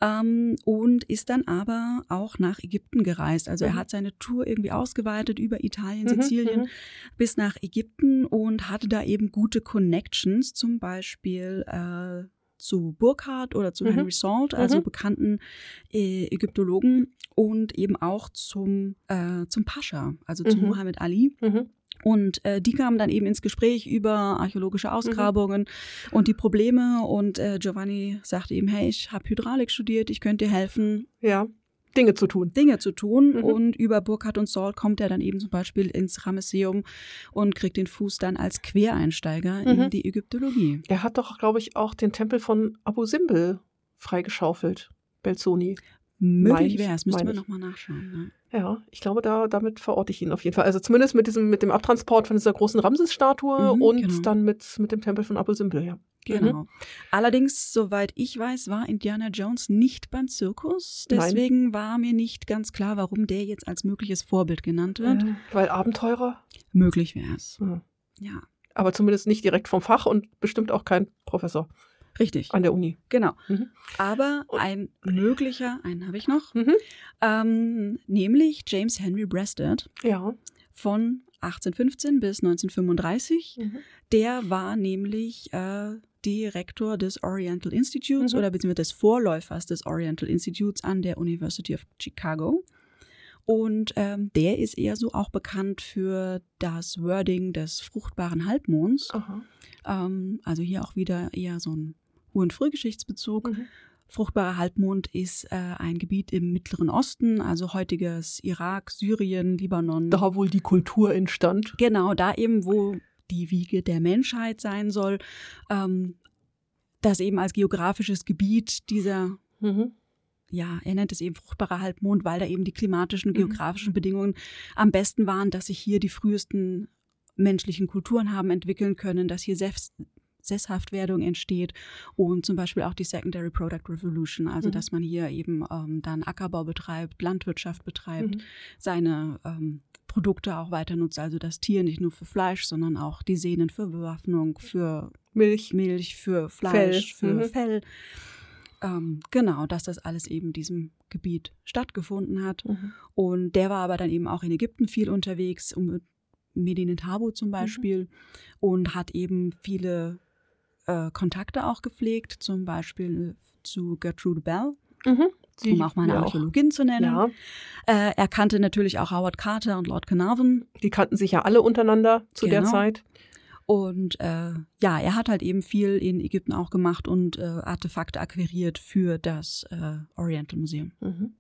Ähm, und ist dann aber auch nach Ägypten gereist. Also er Mhm. hat seine Tour irgendwie ausgeweitet über Italien, Mhm, Sizilien mhm. bis nach Ägypten und hatte da eben gute Connections, zum Beispiel äh, zu Burkhardt oder zu Mhm. Henry Salt, also Mhm. bekannten äh, Ägyptologen und eben auch zum, äh, zum Pascha, also zu Mhm. Muhammad Ali. Mhm. Und äh, die kamen dann eben ins Gespräch über archäologische Ausgrabungen und die Probleme. Und äh, Giovanni sagte ihm, hey, ich habe Hydraulik studiert, ich könnte dir helfen, Ja, Dinge zu tun. Dinge zu tun. Mhm. Und über Burkhardt und Saul kommt er dann eben zum Beispiel ins Ramesseum und kriegt den Fuß dann als Quereinsteiger Mhm. in die Ägyptologie. Er hat doch, glaube ich, auch den Tempel von Abu Simbel freigeschaufelt, Belzoni. Möglich ich- wäre es, müsste man nochmal nachschauen. Ne? Ja, ich glaube, da, damit verorte ich ihn auf jeden Fall. Also zumindest mit diesem, mit dem Abtransport von dieser großen Ramses-Statue Mhm, und genau. dann mit, mit dem Tempel von Abu Simbel, ja. Genau. Allerdings, soweit ich weiß, war Indiana Jones nicht beim Zirkus. Nein. Deswegen war mir nicht ganz klar, warum der jetzt als mögliches Vorbild genannt wird. Äh, weil Abenteurer, Möglich wäre es. hm. Ja, aber zumindest nicht direkt vom Fach und bestimmt auch kein Professor richtig. an der Uni. Genau. Mhm. Aber ein möglicher, einen habe ich noch, Mhm. ähm, nämlich James Henry Breasted Ja. von 1815 bis 1935. Mhm. Der war nämlich äh, Direktor des Oriental Institutes Mhm. oder beziehungsweise des Vorläufers des Oriental Institutes an der University of Chicago. Und ähm, der ist eher so auch bekannt für das Wording des fruchtbaren Halbmonds. Ähm, also hier auch wieder eher so ein Ur- und Frühgeschichtsbezug. Mhm. Fruchtbarer Halbmond ist äh, ein Gebiet im Mittleren Osten, also heutiges Irak, Syrien, Libanon. Da wohl die Kultur entstand. Genau, da eben, wo die Wiege der Menschheit sein soll. Ähm, das eben als geografisches Gebiet dieser Mhm. ja, er nennt es eben fruchtbarer Halbmond, weil da eben die klimatischen und Mhm. geografischen Bedingungen am besten waren, dass sich hier die frühesten menschlichen Kulturen haben entwickeln können, dass hier Sess Sesshaftwerdung entsteht und zum Beispiel auch die Secondary Product Revolution, also Mhm. dass man hier eben ähm, dann Ackerbau betreibt, Landwirtschaft betreibt, Mhm. seine ähm, Produkte auch weiter nutzt, also das Tier nicht nur für Fleisch, sondern auch die Sehnen für Bewaffnung, für Milch. Milch, für Fleisch, Fell. für Mhm. Fell. Ähm, genau, dass das alles eben in diesem Gebiet stattgefunden hat. Mhm. Und der war aber dann eben auch in Ägypten viel unterwegs, um Medine Tabo Mhm. zum Beispiel, und hat eben viele äh, Kontakte auch gepflegt, zum Beispiel zu Gertrude Bell, Mhm. Um auch mal eine Archäologin zu nennen. Ja, Äh, er kannte natürlich auch Howard Carter und Lord Carnarvon. die kannten sich ja alle untereinander zu der Genau. Zeit. Und äh, ja, er hat halt eben viel in Ägypten auch gemacht und äh, Artefakte akquiriert für das äh, Oriental Museum. Mhm.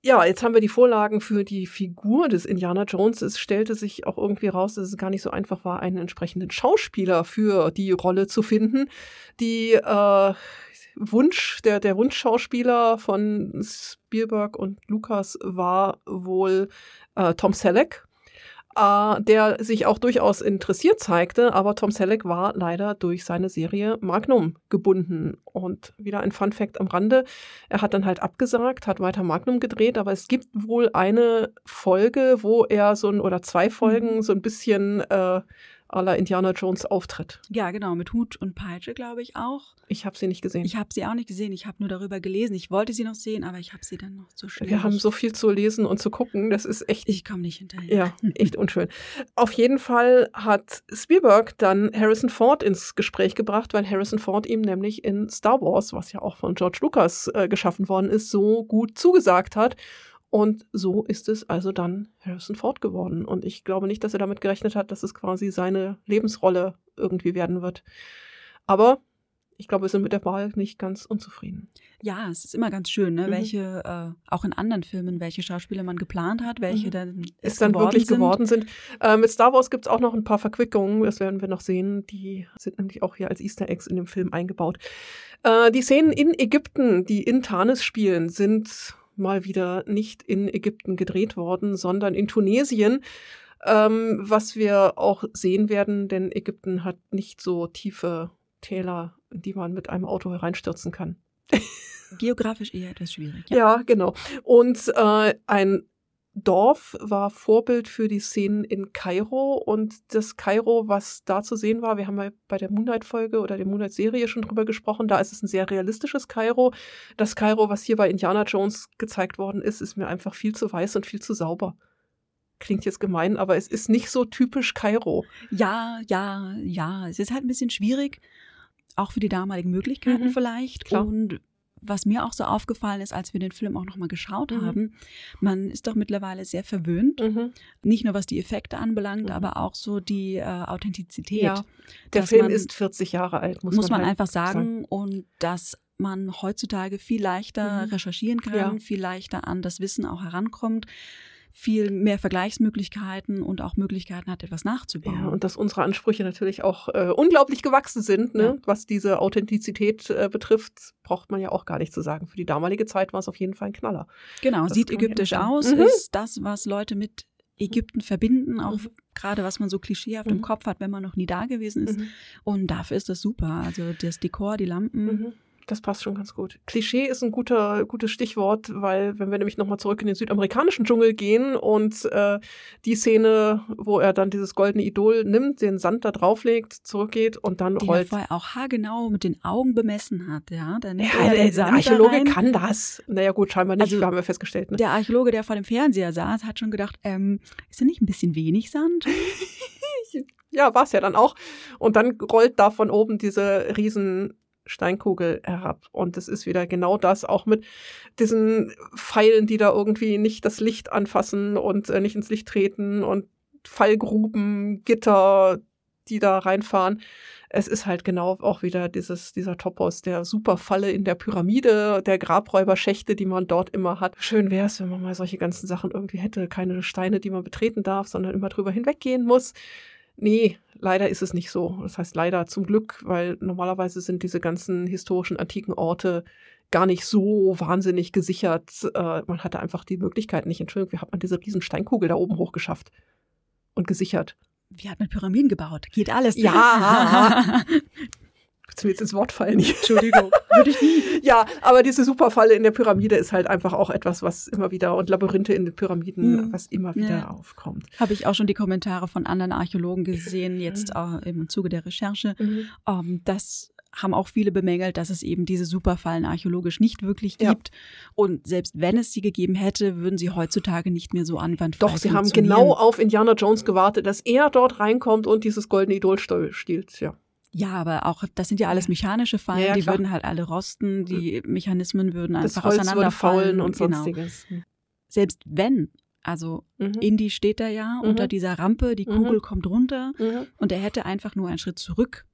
Ja, jetzt haben wir die Vorlagen für die Figur des Indiana Jones. Es stellte sich auch irgendwie raus, dass es gar nicht so einfach war, einen entsprechenden Schauspieler für die Rolle zu finden. Die äh, Wunsch, der, der Wunschschauspieler von Spielberg und Lucas war wohl äh, Tom Selleck, äh, der sich auch durchaus interessiert zeigte, aber Tom Selleck war leider durch seine Serie Magnum gebunden. Und wieder ein Fun Fact am Rande, er hat dann halt abgesagt, hat weiter Magnum gedreht, aber es gibt wohl eine Folge, wo er so ein, oder zwei Folgen so ein bisschen äh, la Indiana Jones auftritt. Ja, genau, mit Hut und Peitsche, glaube ich auch. Ich habe sie nicht gesehen. Ich habe sie auch nicht gesehen, ich habe nur darüber gelesen. Ich wollte sie noch sehen, aber ich habe sie dann noch zu schnell. wir haben so viel zu lesen und zu gucken, das ist echt Ich komme nicht hinterher. Ja, echt unschön. Auf jeden Fall hat Spielberg dann Harrison Ford ins Gespräch gebracht, weil Harrison Ford ihm nämlich in Star Wars, was ja auch von George Lucas äh, geschaffen worden ist, so gut zugesagt hat. Und so ist es also dann Harrison Ford geworden. Und ich glaube nicht, dass er damit gerechnet hat, dass es quasi seine Lebensrolle irgendwie werden wird. Aber ich glaube, wir sind mit der Wahl nicht ganz unzufrieden. Ja, es ist immer ganz schön, ne? Mhm. welche, äh, auch in anderen Filmen, welche Schauspieler man geplant hat, welche Mhm. dann es dann wirklich sind. geworden sind. Äh, mit Star Wars gibt es auch noch ein paar Verquickungen, das werden wir noch sehen. Die sind nämlich auch hier als Easter Eggs in dem Film eingebaut. Äh, die Szenen in Ägypten, die in Tanis spielen, sind mal wieder nicht in Ägypten gedreht worden, sondern in Tunesien. Ähm, was wir auch sehen werden, denn Ägypten hat nicht so tiefe Täler, in die man mit einem Auto hereinstürzen kann. Geografisch eher etwas schwierig. Ja. Ja, genau. Und äh, ein Dorf war Vorbild für die Szenen in Kairo und das Kairo, was da zu sehen war, wir haben ja bei der Moonlight-Folge oder der Moonlight-Serie schon drüber gesprochen, da ist es ein sehr realistisches Kairo. Das Kairo, was hier bei Indiana Jones gezeigt worden ist, ist mir einfach viel zu weiß und viel zu sauber. Klingt jetzt gemein, aber es ist nicht so typisch Kairo. ja, ja, ja. Es ist halt ein bisschen schwierig, auch für die damaligen Möglichkeiten Mhm, vielleicht. klar. Und was mir auch so aufgefallen ist, als wir den Film auch nochmal geschaut Mhm. haben, man ist doch mittlerweile sehr verwöhnt. Nicht nur was die Effekte anbelangt, Mhm. aber auch so die äh, Authentizität. Ja, der Film man- ist 40 Jahre alt, muss, muss, man, halt einfach sagen. Und dass man heutzutage viel leichter Mhm. recherchieren kann, Ja. viel leichter an das Wissen auch herankommt, viel mehr Vergleichsmöglichkeiten und auch Möglichkeiten hat, etwas nachzubauen. Ja, und dass unsere Ansprüche natürlich auch äh, unglaublich gewachsen sind, ne? Ja. was diese Authentizität äh, betrifft, braucht man ja auch gar nicht zu sagen. Für die damalige Zeit war es auf jeden Fall ein Knaller. Genau, Das sieht ägyptisch aus, Mhm. ist das, was Leute mit Ägypten verbinden, auch Mhm. gerade was man so klischeehaft Mhm. im Kopf hat, wenn man noch nie da gewesen ist. Und dafür ist das super. Also das Dekor, die Lampen. Das passt schon ganz gut. Klischee ist ein guter, gutes Stichwort, weil wenn wir nämlich nochmal zurück in den südamerikanischen Dschungel gehen und äh, die Szene, wo er dann dieses goldene Idol nimmt, den Sand da drauflegt, zurückgeht und dann er rollt. vorher auch haargenau mit den Augen bemessen hat, ja. Dann Ja, er der, den der Sand da Archäologe rein. kann das. Naja gut, scheinbar nicht, Also, haben wir festgestellt. Ne? Der Archäologe, der vor dem Fernseher saß, hat schon gedacht, ähm, ist da nicht ein bisschen wenig Sand? (laughs) Ja, war es ja dann auch. Und dann rollt da von oben diese riesen Steinkugel herab. Und es ist wieder genau das, auch mit diesen Pfeilen, die da irgendwie nicht das Licht anfassen und äh, nicht ins Licht treten und Fallgruben, Gitter, die da reinfahren. Es ist halt genau auch wieder dieses, dieser Topos der Superfalle in der Pyramide, der Grabräuberschächte, die man dort immer hat. Schön wäre es, wenn man mal solche ganzen Sachen irgendwie hätte. Keine Steine, die man betreten darf, sondern immer drüber hinweggehen muss. Nee, leider ist es nicht so. Das heißt leider zum Glück, weil normalerweise sind diese ganzen historischen antiken Orte gar nicht so wahnsinnig gesichert. Äh, man hatte einfach die Möglichkeit nicht. Entschuldigung, wie hat man diese riesen Steinkugel da oben hochgeschafft und gesichert? Wie hat man Pyramiden gebaut? Geht alles. Ja. (laughs) Du mir jetzt ins Wort fallen? Entschuldigung, würde ich nie. (laughs) Ja, aber diese Superfalle in der Pyramide ist halt einfach auch etwas, was immer wieder und Labyrinthe in den Pyramiden, hm. was immer wieder ja. aufkommt. Habe ich auch schon die Kommentare von anderen Archäologen gesehen, jetzt äh, im Zuge der Recherche, mhm. ähm, dass haben auch viele bemängelt, dass es eben diese Superfallen archäologisch nicht wirklich gibt. Ja. Und selbst wenn es sie gegeben hätte, würden sie heutzutage nicht mehr so anwandfrei Doch, sie haben genau auf Indiana Jones gewartet, dass er dort reinkommt und dieses goldene Idol stiehlt, ja. Ja, aber auch, das sind ja alles mechanische Fallen, ja, ja, die würden halt alle rosten, die Mechanismen würden einfach das auseinanderfallen. und genau. sonstiges. Selbst wenn also mhm. Indy steht da ja mhm. unter dieser Rampe, die Kugel mhm. kommt runter mhm. und er hätte einfach nur einen Schritt zurück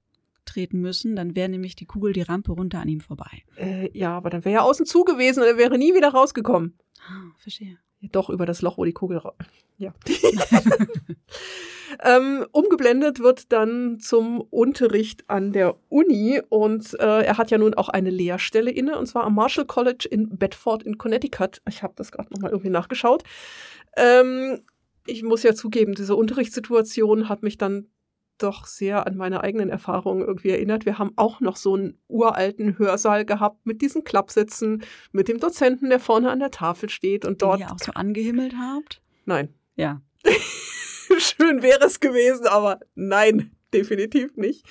treten müssen, dann wäre nämlich die Kugel die Rampe runter an ihm vorbei. Äh, ja, aber dann wäre er außen zu gewesen und er wäre nie wieder rausgekommen. Ah, verstehe. Doch, über das Loch, wo die Kugel. (laughs) Ja. (laughs) ähm, umgeblendet wird dann zum Unterricht an der Uni und äh, er hat ja nun auch eine Lehrstelle inne und zwar am Marshall College in Bedford in Connecticut. Ich habe das gerade nochmal irgendwie nachgeschaut. Ähm, ich muss ja zugeben, diese Unterrichtssituation hat mich dann doch sehr an meine eigenen Erfahrungen irgendwie erinnert. Wir haben auch noch so einen uralten Hörsaal gehabt mit diesen Klappsitzen, mit dem Dozenten, der vorne an der Tafel steht und dort. Den ihr auch so angehimmelt habt? Nein. Ja. (laughs) Schön wäre es gewesen, aber nein, definitiv nicht.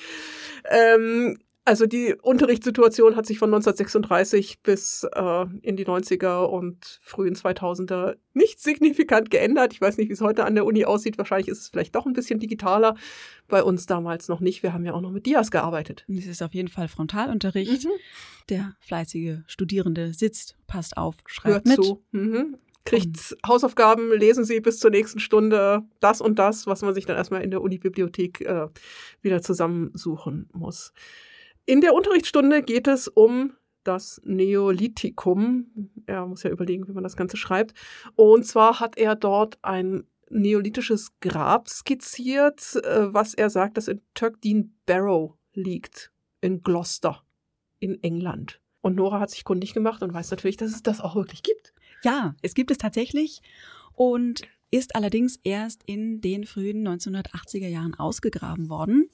Ähm, also die Unterrichtssituation hat sich von 1936 bis äh, in die 90er und frühen 2000er nicht signifikant geändert. Ich weiß nicht, wie es heute an der Uni aussieht. Wahrscheinlich ist es vielleicht doch ein bisschen digitaler. Bei uns damals noch nicht. Wir haben ja auch noch mit Dias gearbeitet. Es ist auf jeden Fall Frontalunterricht. Mhm. Der fleißige Studierende sitzt, passt auf, schreibt Hört mit. Zu. Mhm. Kriegt und. Hausaufgaben, lesen Sie bis zur nächsten Stunde das und das, was man sich dann erstmal in der Uni-Bibliothek äh, wieder zusammensuchen muss. In der Unterrichtsstunde geht es um das Neolithikum. Er muss ja überlegen, wie man das Ganze schreibt. Und zwar hat er dort ein neolithisches Grab skizziert, äh, was er sagt, das in Turkdean Barrow liegt, in Gloucester, in England. Und Nora hat sich kundig gemacht und weiß natürlich, dass es das auch wirklich gibt. Ja, es gibt es tatsächlich und ist allerdings erst in den frühen 1980er Jahren ausgegraben worden.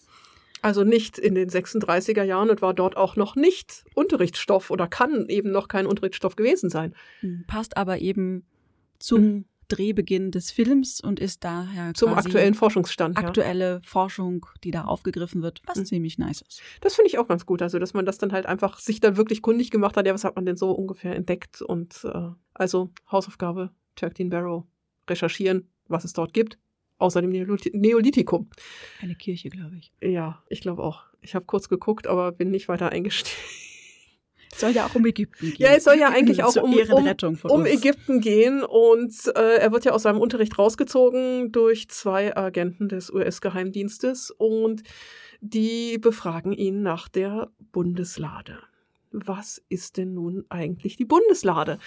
Also nicht in den 36er Jahren und war dort auch noch nicht Unterrichtsstoff oder kann eben noch kein Unterrichtsstoff gewesen sein. Hm, passt aber eben zum mhm. Drehbeginn des Films und ist daher zum aktuellen Forschungsstand. Aktuelle ja. Forschung, die da aufgegriffen wird, was mhm. ziemlich nice ist. Das finde ich auch ganz gut. Also, dass man das dann halt einfach sich dann wirklich kundig gemacht hat. Ja, was hat man denn so ungefähr entdeckt? Und äh, also Hausaufgabe, Turkdene Barrow, recherchieren, was es dort gibt, außer dem Neolithikum. Eine Kirche, glaube ich. Ja, ich glaube auch. Ich habe kurz geguckt, aber bin nicht weiter eingestiegen. Es soll ja auch um Ägypten gehen. Ja, es soll ja (laughs) eigentlich auch um, um, um Ägypten gehen. Und äh, er wird ja aus seinem Unterricht rausgezogen durch zwei Agenten des US-Geheimdienstes und die befragen ihn nach der Bundeslade was ist denn nun eigentlich die Bundeslade?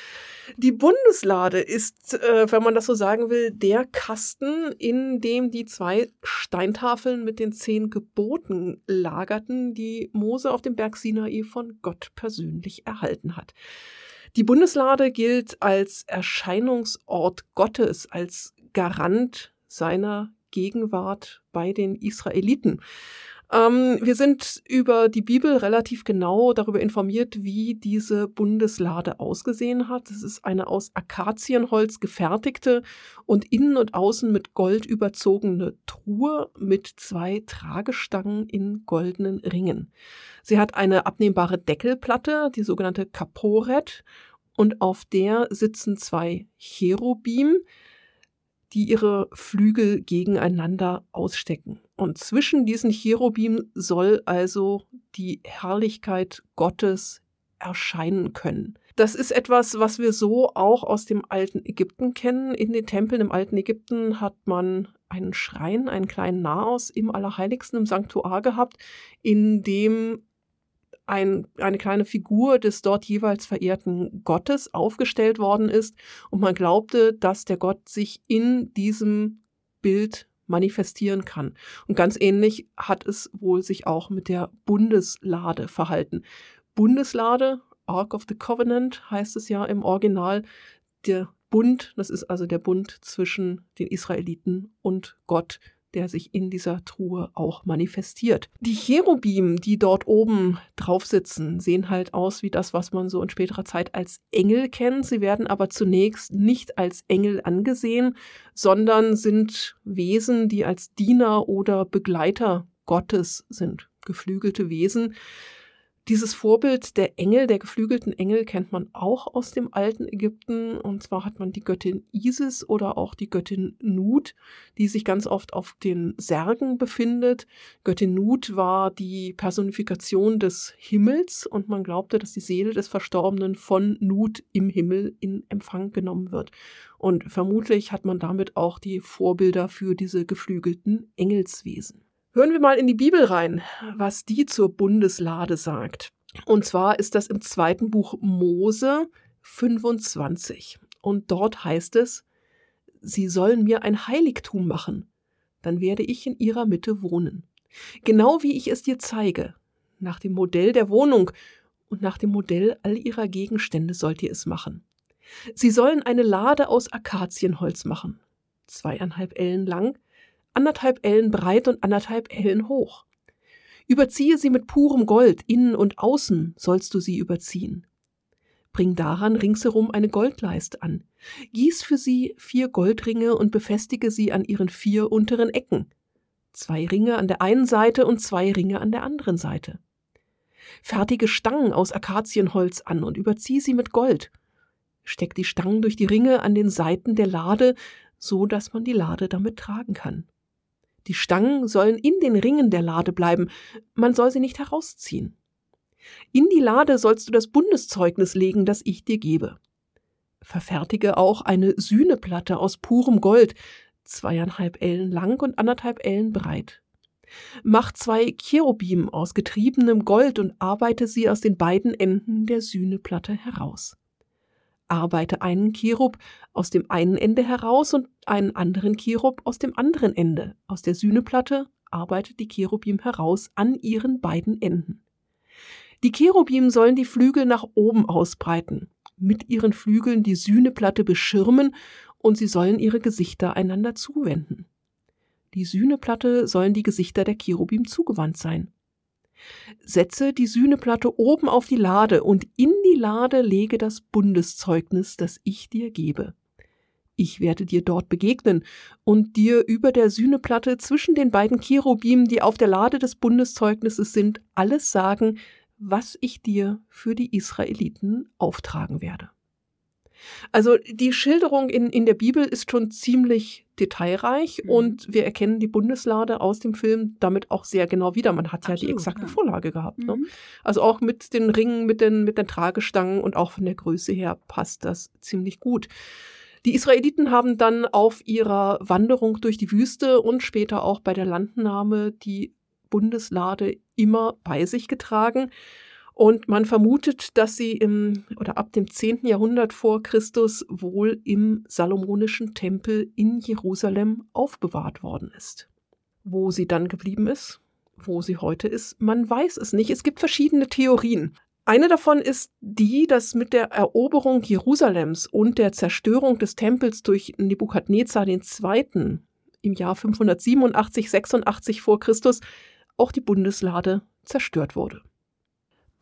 Die Bundeslade ist, äh, wenn man das so sagen will, der Kasten, in dem die zwei Steintafeln mit den zehn Geboten lagerten, die Mose auf dem Berg Sinai von Gott persönlich erhalten hat. Die Bundeslade gilt als Erscheinungsort Gottes, als Garant seiner Gegenwart bei den Israeliten. Ähm, wir sind über die Bibel relativ genau darüber informiert, wie diese Bundeslade ausgesehen hat. Es ist eine aus Akazienholz gefertigte und innen und außen mit Gold überzogene Truhe mit zwei Tragestangen in goldenen Ringen. Sie hat eine abnehmbare Deckelplatte, die sogenannte Kaporet, und auf der sitzen zwei Cherubim, die ihre Flügel gegeneinander ausstecken. Und zwischen diesen Cherubim soll also die Herrlichkeit Gottes erscheinen können. Das ist etwas, was wir so auch aus dem alten Ägypten kennen. In den Tempeln im alten Ägypten hat man einen Schrein, einen kleinen Nahaus im Allerheiligsten, im Sanktuar gehabt, in dem ein, eine kleine Figur des dort jeweils verehrten Gottes aufgestellt worden ist und man glaubte, dass der Gott sich in diesem Bild manifestieren kann. Und ganz ähnlich hat es wohl sich auch mit der Bundeslade verhalten. Bundeslade, Ark of the Covenant heißt es ja im Original, der Bund, das ist also der Bund zwischen den Israeliten und Gott, der sich in dieser Truhe auch manifestiert. Die Cherubim, die dort oben drauf sitzen, sehen halt aus wie das, was man so in späterer Zeit als Engel kennt. Sie werden aber zunächst nicht als Engel angesehen, sondern sind Wesen, die als Diener oder Begleiter Gottes sind, geflügelte Wesen, dieses Vorbild der Engel, der geflügelten Engel, kennt man auch aus dem alten Ägypten. Und zwar hat man die Göttin Isis oder auch die Göttin Nut, die sich ganz oft auf den Särgen befindet. Göttin Nut war die Personifikation des Himmels und man glaubte, dass die Seele des Verstorbenen von Nut im Himmel in Empfang genommen wird. Und vermutlich hat man damit auch die Vorbilder für diese geflügelten Engelswesen. Hören wir mal in die Bibel rein, was die zur Bundeslade sagt. Und zwar ist das im zweiten Buch Mose 25. Und dort heißt es, Sie sollen mir ein Heiligtum machen, dann werde ich in ihrer Mitte wohnen. Genau wie ich es dir zeige. Nach dem Modell der Wohnung und nach dem Modell all ihrer Gegenstände sollt ihr es machen. Sie sollen eine Lade aus Akazienholz machen, zweieinhalb Ellen lang, anderthalb Ellen breit und anderthalb Ellen hoch. Überziehe sie mit purem Gold, innen und außen sollst du sie überziehen. Bring daran ringsherum eine Goldleiste an. Gieß für sie vier Goldringe und befestige sie an ihren vier unteren Ecken. Zwei Ringe an der einen Seite und zwei Ringe an der anderen Seite. Fertige Stangen aus Akazienholz an und überzieh sie mit Gold. Steck die Stangen durch die Ringe an den Seiten der Lade, so dass man die Lade damit tragen kann. Die Stangen sollen in den Ringen der Lade bleiben, man soll sie nicht herausziehen. In die Lade sollst du das Bundeszeugnis legen, das ich dir gebe. Verfertige auch eine Sühneplatte aus purem Gold, zweieinhalb Ellen lang und anderthalb Ellen breit. Mach zwei Cherubim aus getriebenem Gold und arbeite sie aus den beiden Enden der Sühneplatte heraus arbeite einen Cherub aus dem einen Ende heraus und einen anderen Cherub aus dem anderen Ende. Aus der Sühneplatte arbeitet die Cherubim heraus an ihren beiden Enden. Die Cherubim sollen die Flügel nach oben ausbreiten, mit ihren Flügeln die Sühneplatte beschirmen und sie sollen ihre Gesichter einander zuwenden. Die Sühneplatte sollen die Gesichter der Cherubim zugewandt sein. Setze die Sühneplatte oben auf die Lade und in die Lade lege das Bundeszeugnis, das ich dir gebe. Ich werde dir dort begegnen und dir über der Sühneplatte zwischen den beiden Cherubim, die auf der Lade des Bundeszeugnisses sind, alles sagen, was ich dir für die Israeliten auftragen werde. Also die Schilderung in, in der Bibel ist schon ziemlich detailreich mhm. und wir erkennen die Bundeslade aus dem Film damit auch sehr genau wieder. Man hat Absolut, ja die exakte ja. Vorlage gehabt. Ne? Mhm. Ne? Also auch mit den Ringen, mit den, mit den Tragestangen und auch von der Größe her passt das ziemlich gut. Die Israeliten haben dann auf ihrer Wanderung durch die Wüste und später auch bei der Landnahme die Bundeslade immer bei sich getragen. Und man vermutet, dass sie im oder ab dem 10. Jahrhundert vor Christus wohl im Salomonischen Tempel in Jerusalem aufbewahrt worden ist. Wo sie dann geblieben ist, wo sie heute ist, man weiß es nicht. Es gibt verschiedene Theorien. Eine davon ist die, dass mit der Eroberung Jerusalems und der Zerstörung des Tempels durch Nebukadnezar II. im Jahr 587, 86 vor Christus auch die Bundeslade zerstört wurde.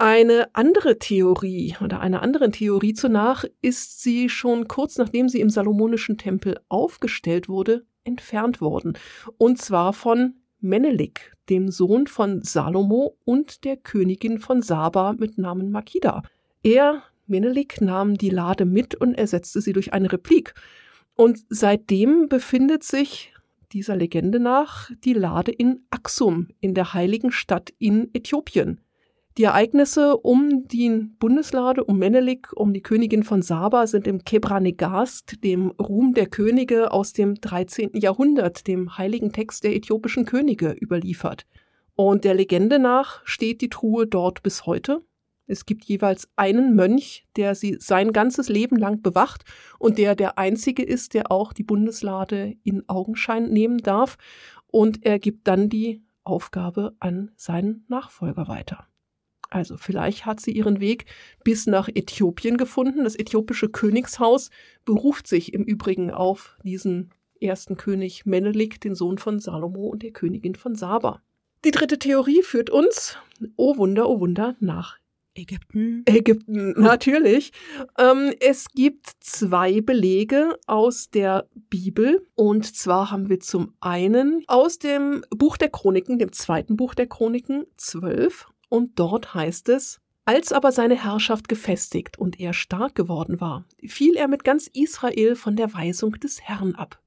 Eine andere Theorie oder einer anderen Theorie zunach ist sie schon kurz nachdem sie im Salomonischen Tempel aufgestellt wurde, entfernt worden. Und zwar von Menelik, dem Sohn von Salomo und der Königin von Saba mit Namen Makida. Er, Menelik, nahm die Lade mit und ersetzte sie durch eine Replik. Und seitdem befindet sich dieser Legende nach die Lade in Aksum, in der heiligen Stadt in Äthiopien. Die Ereignisse um die Bundeslade, um Menelik, um die Königin von Saba sind im Kebranegast, dem Ruhm der Könige aus dem 13. Jahrhundert, dem heiligen Text der äthiopischen Könige, überliefert. Und der Legende nach steht die Truhe dort bis heute. Es gibt jeweils einen Mönch, der sie sein ganzes Leben lang bewacht und der der einzige ist, der auch die Bundeslade in Augenschein nehmen darf. Und er gibt dann die Aufgabe an seinen Nachfolger weiter. Also vielleicht hat sie ihren Weg bis nach Äthiopien gefunden. Das äthiopische Königshaus beruft sich im Übrigen auf diesen ersten König Menelik, den Sohn von Salomo und der Königin von Saba. Die dritte Theorie führt uns, oh Wunder, oh Wunder, nach Ägypten. Ägypten, (laughs) natürlich. Ähm, es gibt zwei Belege aus der Bibel. Und zwar haben wir zum einen aus dem Buch der Chroniken, dem zweiten Buch der Chroniken 12. Und dort heißt es, als aber seine Herrschaft gefestigt und er stark geworden war, fiel er mit ganz Israel von der Weisung des Herrn ab.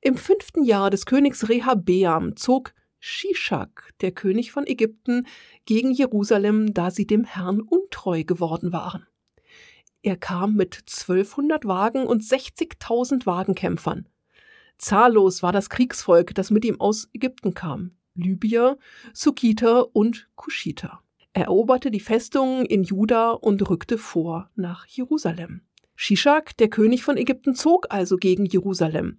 Im fünften Jahr des Königs Rehabeam zog Shishak, der König von Ägypten, gegen Jerusalem, da sie dem Herrn untreu geworden waren. Er kam mit 1200 Wagen und 60.000 Wagenkämpfern. Zahllos war das Kriegsvolk, das mit ihm aus Ägypten kam. Libyer, Sukkiter und Kuschiter. Er eroberte die Festungen in Juda und rückte vor nach Jerusalem. Shishak, der König von Ägypten, zog also gegen Jerusalem.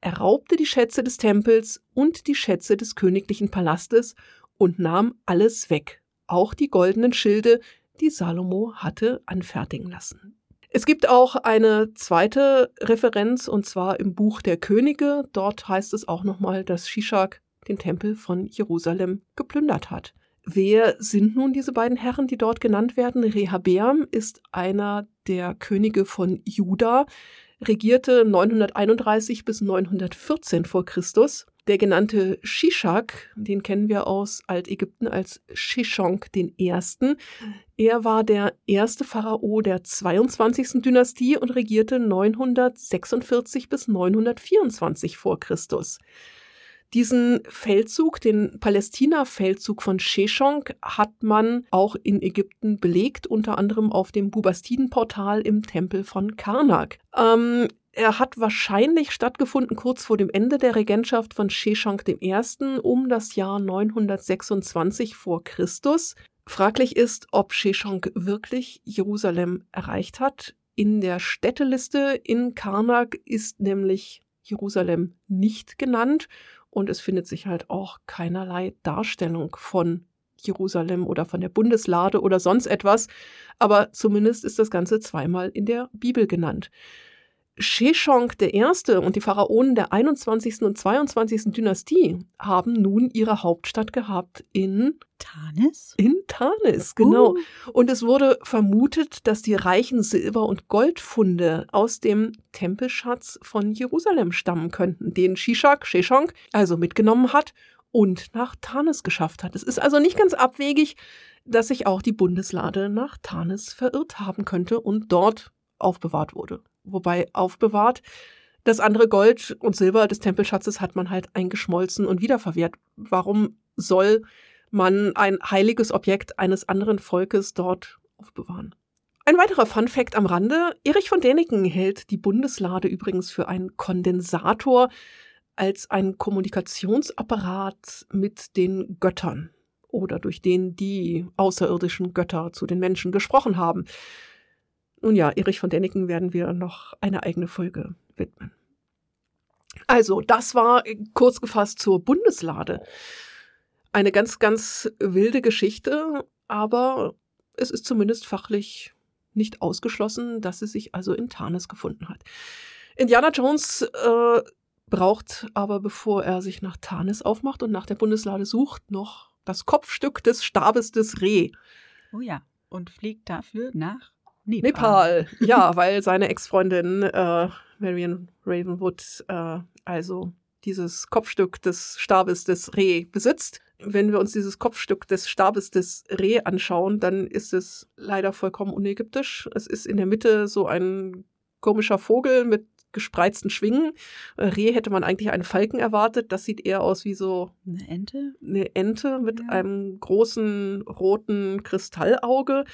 Er raubte die Schätze des Tempels und die Schätze des königlichen Palastes und nahm alles weg, auch die goldenen Schilde, die Salomo hatte anfertigen lassen. Es gibt auch eine zweite Referenz, und zwar im Buch der Könige. Dort heißt es auch nochmal, dass Shishak den Tempel von Jerusalem geplündert hat. Wer sind nun diese beiden Herren, die dort genannt werden? Rehabeam ist einer der Könige von Juda, regierte 931 bis 914 vor Christus. Der genannte Shishak, den kennen wir aus Altägypten als Shishonk Ersten. Er war der erste Pharao der 22. Dynastie und regierte 946 bis 924 vor Christus. Diesen Feldzug, den Palästina-Feldzug von Sheshonk, hat man auch in Ägypten belegt, unter anderem auf dem Bubastiden-Portal im Tempel von Karnak. Ähm, er hat wahrscheinlich stattgefunden kurz vor dem Ende der Regentschaft von Sheshonk I. um das Jahr 926 vor Christus. Fraglich ist, ob Sheshonk wirklich Jerusalem erreicht hat. In der Städteliste in Karnak ist nämlich Jerusalem nicht genannt und es findet sich halt auch keinerlei Darstellung von Jerusalem oder von der Bundeslade oder sonst etwas, aber zumindest ist das Ganze zweimal in der Bibel genannt. Sheshonk I. und die Pharaonen der 21. und 22. Dynastie haben nun ihre Hauptstadt gehabt in Tanis? In Tanis, genau. Oh. Und es wurde vermutet, dass die reichen Silber- und Goldfunde aus dem Tempelschatz von Jerusalem stammen könnten, den Shishak, Sheshonk, also mitgenommen hat und nach Tanis geschafft hat. Es ist also nicht ganz abwegig, dass sich auch die Bundeslade nach Tanis verirrt haben könnte und dort aufbewahrt wurde wobei aufbewahrt. Das andere Gold und Silber des Tempelschatzes hat man halt eingeschmolzen und wiederverwehrt. Warum soll man ein heiliges Objekt eines anderen Volkes dort aufbewahren? Ein weiterer Fun Fact am Rande. Erich von Däniken hält die Bundeslade übrigens für einen Kondensator als ein Kommunikationsapparat mit den Göttern oder durch den die außerirdischen Götter zu den Menschen gesprochen haben. Nun ja, Erich von Däniken werden wir noch eine eigene Folge widmen. Also, das war kurz gefasst zur Bundeslade. Eine ganz, ganz wilde Geschichte, aber es ist zumindest fachlich nicht ausgeschlossen, dass sie sich also in Tarnes gefunden hat. Indiana Jones äh, braucht aber, bevor er sich nach Tarnes aufmacht und nach der Bundeslade sucht, noch das Kopfstück des Stabes des Reh. Oh ja, und fliegt dafür nach Nepal. Nepal. Ja, weil seine Ex-Freundin äh, Marion Ravenwood äh, also dieses Kopfstück des Stabes des Reh besitzt. Wenn wir uns dieses Kopfstück des Stabes des Reh anschauen, dann ist es leider vollkommen unägyptisch. Es ist in der Mitte so ein komischer Vogel mit gespreizten Schwingen. Äh, Reh hätte man eigentlich einen Falken erwartet. Das sieht eher aus wie so eine Ente. Eine Ente mit ja. einem großen roten Kristallauge.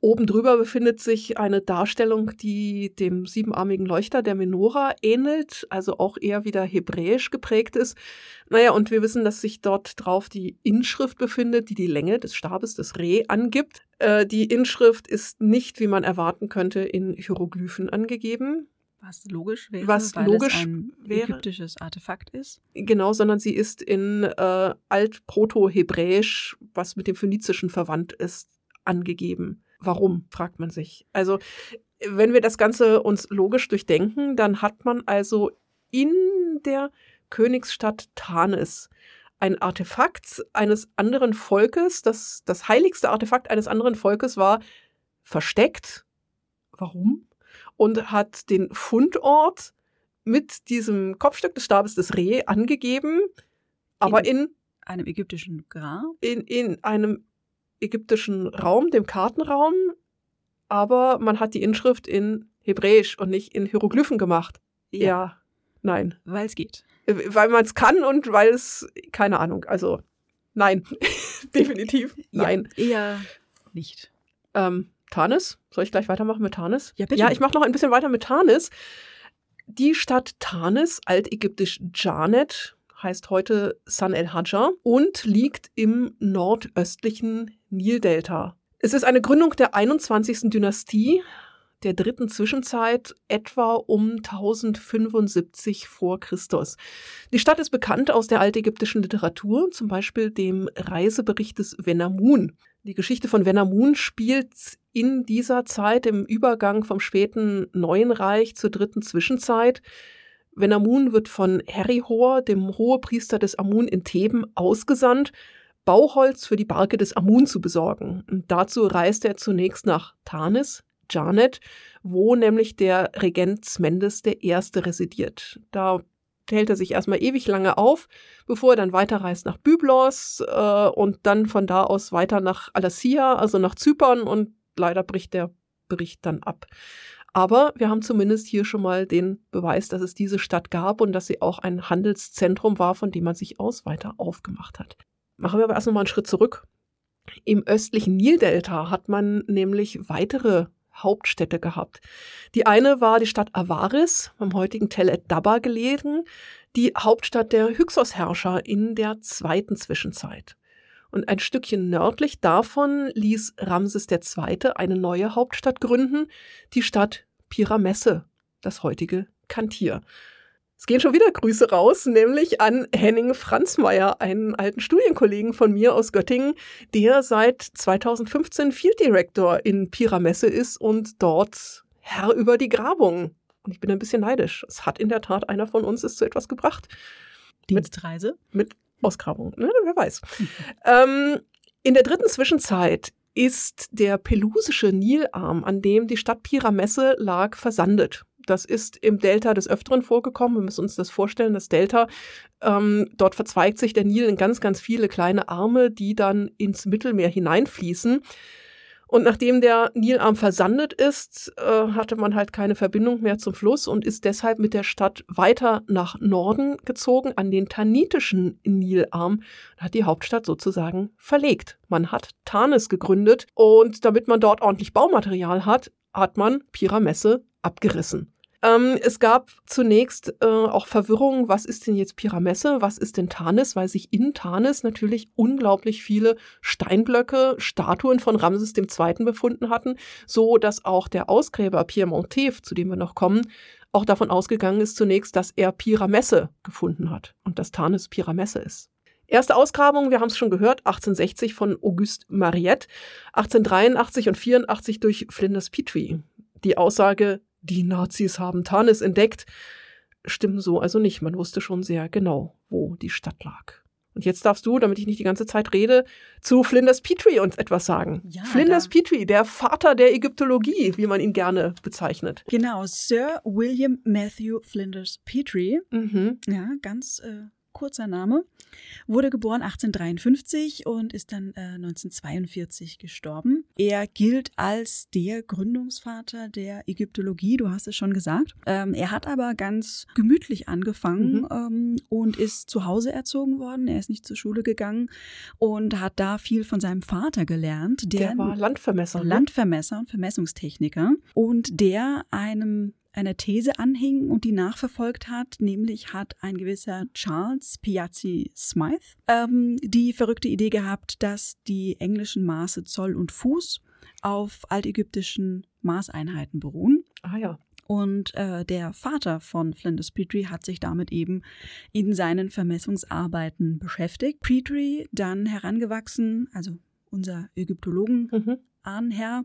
Oben drüber befindet sich eine Darstellung, die dem siebenarmigen Leuchter der Menora ähnelt, also auch eher wieder hebräisch geprägt ist. Naja, und wir wissen, dass sich dort drauf die Inschrift befindet, die die Länge des Stabes des Reh angibt. Äh, die Inschrift ist nicht, wie man erwarten könnte, in Hieroglyphen angegeben. Was logisch wäre, was weil logisch es ein wäre. ägyptisches Artefakt ist. Genau, sondern sie ist in äh, Alt-Proto-Hebräisch, was mit dem Phönizischen verwandt ist, angegeben. Warum, fragt man sich. Also, wenn wir das Ganze uns logisch durchdenken, dann hat man also in der Königsstadt Tanis ein Artefakt eines anderen Volkes, das das heiligste Artefakt eines anderen Volkes war, versteckt. Warum? Und hat den Fundort mit diesem Kopfstück des Stabes des Reh angegeben, aber in, in einem ägyptischen Grab? In, in einem ägyptischen Raum, dem Kartenraum, aber man hat die Inschrift in Hebräisch und nicht in Hieroglyphen gemacht. Ja, ja nein. Weil es geht. Äh, weil man es kann und weil es, keine Ahnung, also nein, (laughs) definitiv nein. Ja, eher nicht. Ähm, Tanis, soll ich gleich weitermachen mit Tanis? Ja, bitte. Ja, ich mache noch ein bisschen weiter mit Tanis. Die Stadt Tanis, altägyptisch Janet, heißt heute San el Hajja und liegt im nordöstlichen Nildelta. Es ist eine Gründung der 21. Dynastie der dritten Zwischenzeit etwa um 1075 vor Christus. Die Stadt ist bekannt aus der altägyptischen Literatur, zum Beispiel dem Reisebericht des Venamun. Die Geschichte von Venamun spielt in dieser Zeit im Übergang vom späten Neuen Reich zur dritten Zwischenzeit. Venamun wird von Herihor, dem Hohepriester des Amun in Theben, ausgesandt, Bauholz für die Barke des Amun zu besorgen. Und dazu reist er zunächst nach Tanis, Janet, wo nämlich der Regent Smendes I. residiert. Da hält er sich erstmal ewig lange auf, bevor er dann weiterreist nach Byblos äh, und dann von da aus weiter nach Alassia, also nach Zypern und leider bricht der Bericht dann ab. Aber wir haben zumindest hier schon mal den Beweis, dass es diese Stadt gab und dass sie auch ein Handelszentrum war, von dem man sich aus weiter aufgemacht hat. Machen wir aber erst noch mal einen Schritt zurück. Im östlichen Nildelta hat man nämlich weitere Hauptstädte gehabt. Die eine war die Stadt Avaris, am heutigen Tel et-Dabba gelegen, die Hauptstadt der Hyksos-Herrscher in der zweiten Zwischenzeit. Und ein Stückchen nördlich davon ließ Ramses II. eine neue Hauptstadt gründen, die Stadt Pyramesse, das heutige Kantir. Es gehen schon wieder Grüße raus, nämlich an Henning Franzmeier, einen alten Studienkollegen von mir aus Göttingen, der seit 2015 Field Director in Pyramesse ist und dort Herr über die Grabung. Und ich bin ein bisschen neidisch. Es hat in der Tat einer von uns es zu etwas gebracht. Dienstreise? Mit, mit Ausgrabung, ne? wer weiß. ähm, in der dritten Zwischenzeit ist der pelusische Nilarm, an dem die Stadt Pyramesse lag, versandet. Das ist im Delta des Öfteren vorgekommen. Wir müssen uns das vorstellen, das Delta, ähm, dort verzweigt sich der Nil in ganz, ganz viele kleine Arme, die dann ins Mittelmeer hineinfließen. Und nachdem der Nilarm versandet ist, äh, hatte man halt keine Verbindung mehr zum Fluss und ist deshalb mit der Stadt weiter nach Norden gezogen, an den tanitischen Nilarm, und hat die Hauptstadt sozusagen verlegt. Man hat Tanis gegründet und damit man dort ordentlich Baumaterial hat, hat man Pyramesse abgerissen. Ähm, es gab zunächst äh, auch Verwirrung, was ist denn jetzt Pyramesse, was ist denn Tanis, weil sich in Tanis natürlich unglaublich viele Steinblöcke, Statuen von Ramses II. befunden hatten, so dass auch der Ausgräber Pierre Montev, zu dem wir noch kommen, auch davon ausgegangen ist zunächst, dass er Pyramesse gefunden hat und dass Tanis Pyramesse ist. Erste Ausgrabung, wir haben es schon gehört, 1860 von Auguste Mariette, 1883 und 84 durch Flinders Petrie. Die Aussage, die Nazis haben Tanis entdeckt, stimmen so also nicht. Man wusste schon sehr genau, wo die Stadt lag. Und jetzt darfst du, damit ich nicht die ganze Zeit rede, zu Flinders Petrie uns etwas sagen. Ja, Flinders Petrie, der Vater der Ägyptologie, wie man ihn gerne bezeichnet. Genau, Sir William Matthew Flinders Petrie. Mhm. Ja, ganz äh, kurzer Name. Wurde geboren 1853 und ist dann äh, 1942 gestorben. Er gilt als der Gründungsvater der Ägyptologie, du hast es schon gesagt. Ähm, er hat aber ganz gemütlich angefangen mhm. ähm, und ist zu Hause erzogen worden. Er ist nicht zur Schule gegangen und hat da viel von seinem Vater gelernt. Der, der war Landvermesser. Ne? Landvermesser und Vermessungstechniker und der einem einer These anhing und die nachverfolgt hat, nämlich hat ein gewisser Charles Piazzi Smythe ähm, die verrückte Idee gehabt, dass die englischen Maße Zoll und Fuß auf altägyptischen Maßeinheiten beruhen. Ah ja. Und äh, der Vater von Flinders Petrie hat sich damit eben in seinen Vermessungsarbeiten beschäftigt. Petrie dann herangewachsen, also unser Ägyptologen, mhm. Ahnherr,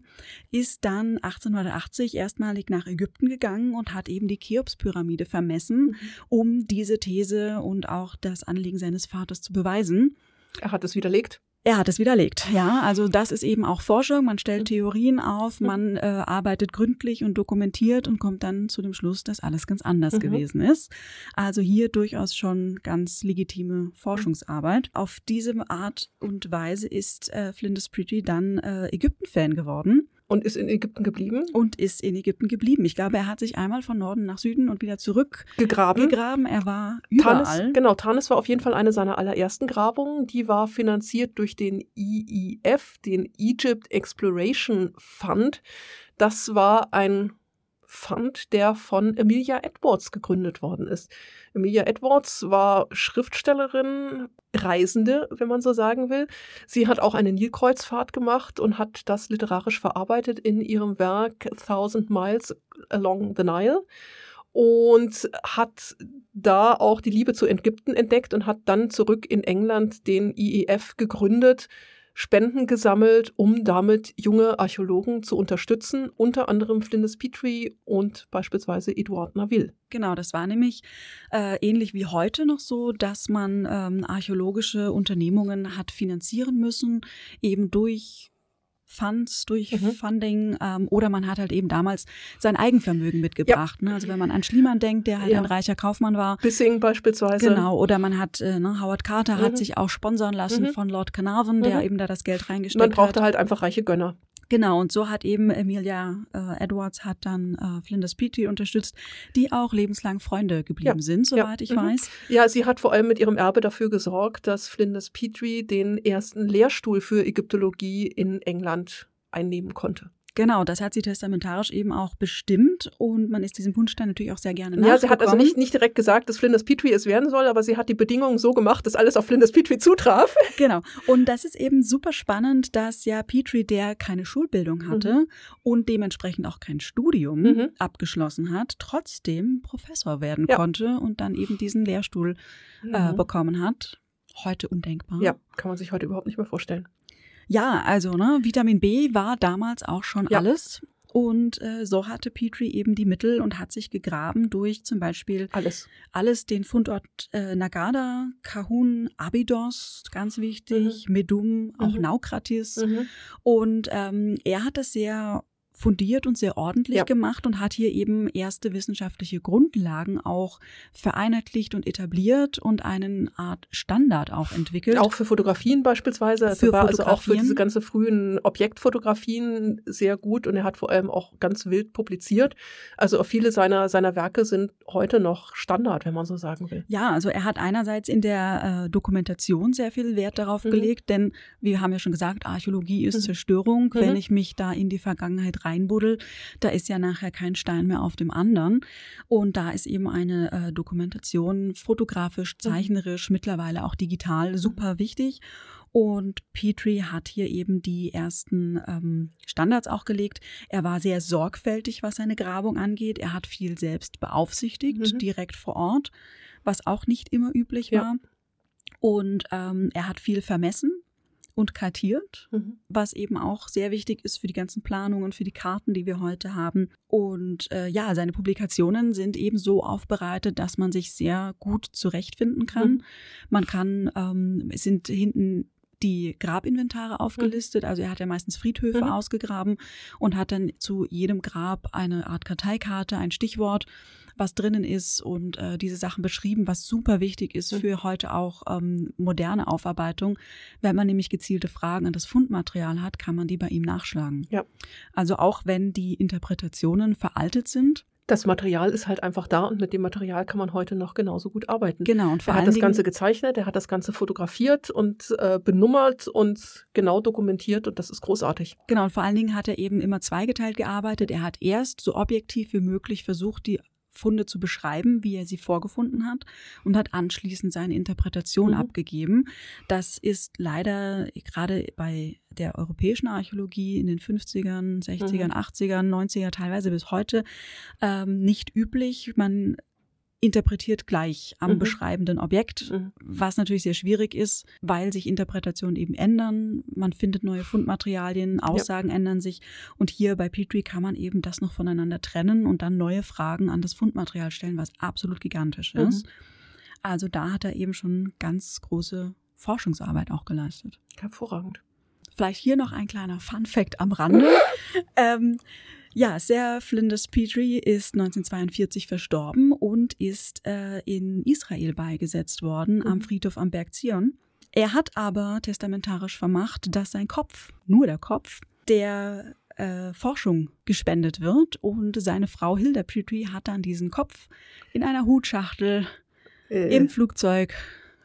ist dann 1880 erstmalig nach Ägypten gegangen und hat eben die Cheops-Pyramide vermessen, mhm. um diese These und auch das Anliegen seines Vaters zu beweisen. Er hat es widerlegt. Er hat es widerlegt, ja. Also das ist eben auch Forschung. Man stellt. Theorien auf, man äh, arbeitet gründlich und dokumentiert und kommt dann zu dem Schluss, dass alles ganz anders mhm. gewesen ist. Also hier durchaus schon ganz legitime Forschungsarbeit. Auf diese Art und Weise ist äh, Flinders Pretty dann äh, Ägypten-Fan geworden. Und ist in Ägypten geblieben? Und ist in Ägypten geblieben. Ich glaube, er hat sich einmal von Norden nach Süden und wieder zurück gegraben. gegraben. Er war überall. Tanis, genau, Tanis war auf jeden Fall eine seiner allerersten Grabungen. Die war finanziert durch den EEF, den Egypt Exploration Fund. Das war ein Fund, der von Emilia Edwards gegründet worden ist. Emilia Edwards war Schriftstellerin, Reisende, wenn man so sagen will. Sie hat auch eine Nilkreuzfahrt gemacht und hat das literarisch verarbeitet in ihrem Werk Thousand Miles Along the Nile und hat da auch die Liebe zu Ägypten entdeckt und hat dann zurück in England den IEF gegründet, Spenden gesammelt, um damit junge Archäologen zu unterstützen, unter anderem Flinders Petrie und beispielsweise Eduard Naville. Genau, das war nämlich äh, ähnlich wie heute noch so, dass man ähm, archäologische Unternehmungen hat finanzieren müssen, eben durch Funds, durch mhm. Funding ähm, oder man hat halt eben damals sein Eigenvermögen mitgebracht. Ja. Ne? Also wenn man an Schliemann denkt, der halt ja. ein reicher Kaufmann war. Bissing beispielsweise. Genau, oder man hat, äh, ne, Howard Carter mhm. hat sich auch sponsern lassen mhm. von Lord Carnarvon, der mhm. eben da das Geld reingesteckt hat. Man brauchte hat. halt einfach reiche Gönner. Genau, und so hat eben Emilia äh, Edwards hat dann äh, Flinders Petrie unterstützt, die auch lebenslang Freunde geblieben ja, sind, soweit ja, ich mhm. weiß. Ja, sie hat vor allem mit ihrem Erbe dafür gesorgt, dass Flinders Petrie den ersten Lehrstuhl für Ägyptologie in England einnehmen konnte. Genau, das hat sie testamentarisch eben auch bestimmt und man ist diesem Wunsch dann natürlich auch sehr gerne Ja, sie hat also nicht, nicht direkt gesagt, dass Flinders Petrie es werden soll, aber sie hat die Bedingungen so gemacht, dass alles auf Flinders Petrie zutraf. (laughs) Genau. Und das ist eben super spannend, dass ja Petrie, der keine Schulbildung hatte mhm. und dementsprechend auch kein Studium mhm. abgeschlossen hat, trotzdem Professor werden ja. konnte und dann eben diesen Lehrstuhl äh, mhm. äh, bekommen hat. Heute undenkbar. Ja, kann man sich heute überhaupt nicht mehr vorstellen. Ja, also ne, Vitamin B war damals auch schon ja. alles. Und äh, so hatte Petrie eben die Mittel und hat sich gegraben durch zum Beispiel alles, alles den Fundort äh, Nagada, Kahun, Abydos, ganz wichtig, mhm. Medum, auch mhm. Naukratis. Mhm. Und ähm, er hat das sehr fundiert und sehr ordentlich ja. gemacht und hat hier eben erste wissenschaftliche Grundlagen auch vereinheitlicht und etabliert und einen Art Standard auch entwickelt. Auch für Fotografien beispielsweise. Also für war also auch für diese ganze frühen Objektfotografien sehr gut und er hat vor allem auch ganz wild publiziert. Also viele seiner, seiner Werke sind heute noch Standard, wenn man so sagen will. Ja, also er hat einerseits in der äh, Dokumentation sehr viel Wert darauf mhm. gelegt, denn wir haben ja schon gesagt, Archäologie ist mhm. Zerstörung. Mhm. Wenn ich mich da in die Vergangenheit rein reinbuddel, da ist ja nachher kein Stein mehr auf dem anderen. Und da ist eben eine äh, Dokumentation fotografisch, mhm. zeichnerisch, mhm. mittlerweile auch digital super wichtig. Und Petrie hat hier eben die ersten ähm, Standards auch gelegt. Er war sehr sorgfältig, was seine Grabung angeht. Er hat viel selbst beaufsichtigt, mhm. direkt vor Ort, was auch nicht immer üblich ja. war. Und ähm, er hat viel vermessen und kartiert, mhm. was eben auch sehr wichtig ist für die ganzen Planungen, für die Karten, die wir heute haben. Und äh, ja, seine Publikationen sind eben so aufbereitet, dass man sich sehr gut zurechtfinden kann. Mhm. Man kann, ähm, es sind hinten die Grabinventare aufgelistet. Also er hat ja meistens Friedhöfe mhm. ausgegraben und hat dann zu jedem Grab eine Art Karteikarte, ein Stichwort was drinnen ist und äh, diese Sachen beschrieben, was super wichtig ist mhm. für heute auch ähm, moderne Aufarbeitung. Wenn man nämlich gezielte Fragen an das Fundmaterial hat, kann man die bei ihm nachschlagen. Ja. Also auch wenn die Interpretationen veraltet sind, das Material ist halt einfach da und mit dem Material kann man heute noch genauso gut arbeiten. Genau. Und vor er hat das Ganze gezeichnet, er hat das Ganze fotografiert und äh, benummert und genau dokumentiert und das ist großartig. Genau. Und vor allen Dingen hat er eben immer zweigeteilt gearbeitet. Er hat erst so objektiv wie möglich versucht, die Funde zu beschreiben, wie er sie vorgefunden hat und hat anschließend seine Interpretation mhm. abgegeben. Das ist leider gerade bei der europäischen Archäologie in den 50ern, 60ern, mhm. 80ern, 90er, teilweise bis heute ähm, nicht üblich. Man interpretiert gleich am mhm. beschreibenden Objekt, mhm. was natürlich sehr schwierig ist, weil sich Interpretationen eben ändern. Man findet neue Fundmaterialien, Aussagen ja. ändern sich. Und hier bei Petrie kann man eben das noch voneinander trennen und dann neue Fragen an das Fundmaterial stellen, was absolut gigantisch mhm. ist. Also da hat er eben schon ganz große Forschungsarbeit auch geleistet. Hervorragend. Vielleicht hier noch ein kleiner Fun fact am Rande. (laughs) ähm, ja, Sarah Flinders Petrie ist 1942 verstorben und ist äh, in Israel beigesetzt worden mhm. am Friedhof am Berg Zion. Er hat aber testamentarisch vermacht, dass sein Kopf, nur der Kopf, der äh, Forschung gespendet wird und seine Frau Hilda Petrie hat dann diesen Kopf in einer Hutschachtel äh. im Flugzeug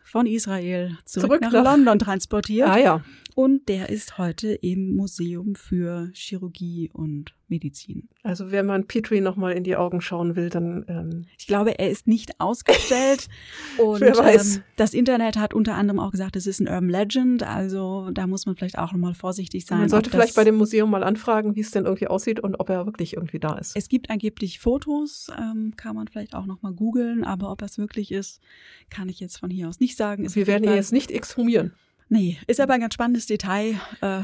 von Israel zurück, zurück nach, nach, London transportiert. Ah ja. Und der ist heute im Museum für Chirurgie und Medizin. Also wenn man Petrie nochmal in die Augen schauen will, dann. Ähm ich glaube, er ist nicht ausgestellt. (laughs) und Wer weiß. Ähm, das Internet hat unter anderem auch gesagt, es ist ein Urban Legend. Also da muss man vielleicht auch nochmal vorsichtig sein. Man sollte vielleicht bei dem Museum mal anfragen, wie es denn irgendwie aussieht und ob er wirklich irgendwie da ist. Es gibt angeblich Fotos, ähm, kann man vielleicht auch nochmal googeln, aber ob das wirklich ist, kann ich jetzt von hier aus nicht sagen. Wir werden ihn jetzt nicht exhumieren. Nee, ist aber ein ganz spannendes Detail, äh,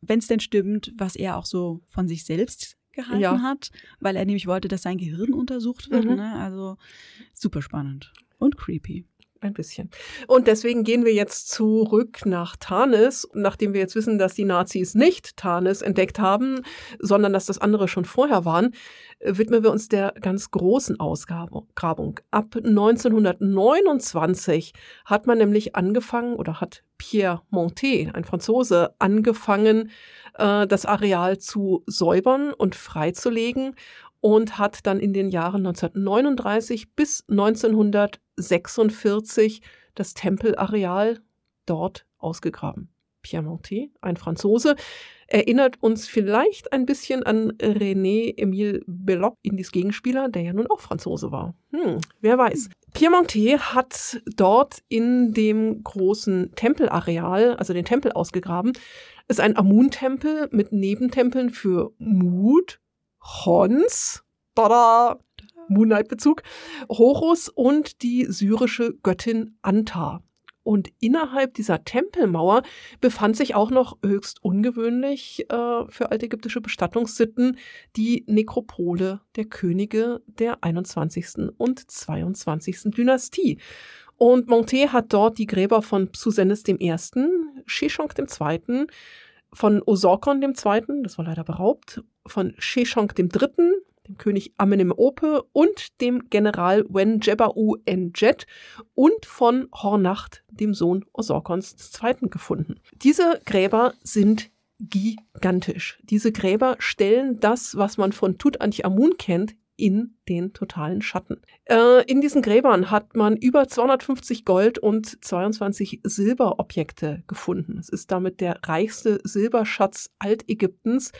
wenn es denn stimmt, was er auch so von sich selbst gehalten ja. hat, weil er nämlich wollte, dass sein Gehirn untersucht wird. Mhm. Ne? Also super spannend und creepy. Ein bisschen. Und deswegen gehen wir jetzt zurück nach Tarnis, nachdem wir jetzt wissen, dass die Nazis nicht Tarnis entdeckt haben, sondern dass das andere schon vorher waren, widmen wir uns der ganz großen Ausgrabung. Ab 1929 hat man nämlich angefangen oder hat Pierre Montet, ein Franzose, angefangen, äh, das Areal zu säubern und freizulegen und hat dann in den Jahren 1939 bis 1946 das Tempelareal dort ausgegraben. Pierre Montet, ein Franzose, erinnert uns vielleicht ein bisschen an René Emile Belloc, Indies Gegenspieler, der ja nun auch Franzose war. Hm, wer weiß. Pierre Montet hat dort in dem großen Tempelareal, also den Tempel ausgegraben, ist ein Amun-Tempel mit Nebentempeln für Mut, Hons, tada, Moonlight-Bezug, Horus und die syrische Göttin Anta. Und innerhalb dieser Tempelmauer befand sich auch noch höchst ungewöhnlich äh, für altägyptische Bestattungssitten die Nekropole der Könige der 21. und 22. Dynastie. Und Montet hat dort die Gräber von Psusennes I., Sheshonq II., von Osorkon II., das war leider beraubt, von Sheshonq III., dem König Amenemhope und dem General Wenjebau Enjet und von Hornacht, dem Sohn Osorkons II. gefunden. Diese Gräber sind gigantisch. Diese Gräber stellen das, was man von Tutanchamun kennt, in den totalen Schatten. Äh, in diesen Gräbern hat man über 250 Gold- und 22 Silberobjekte gefunden. Es ist damit der reichste Silberschatz Altägyptens.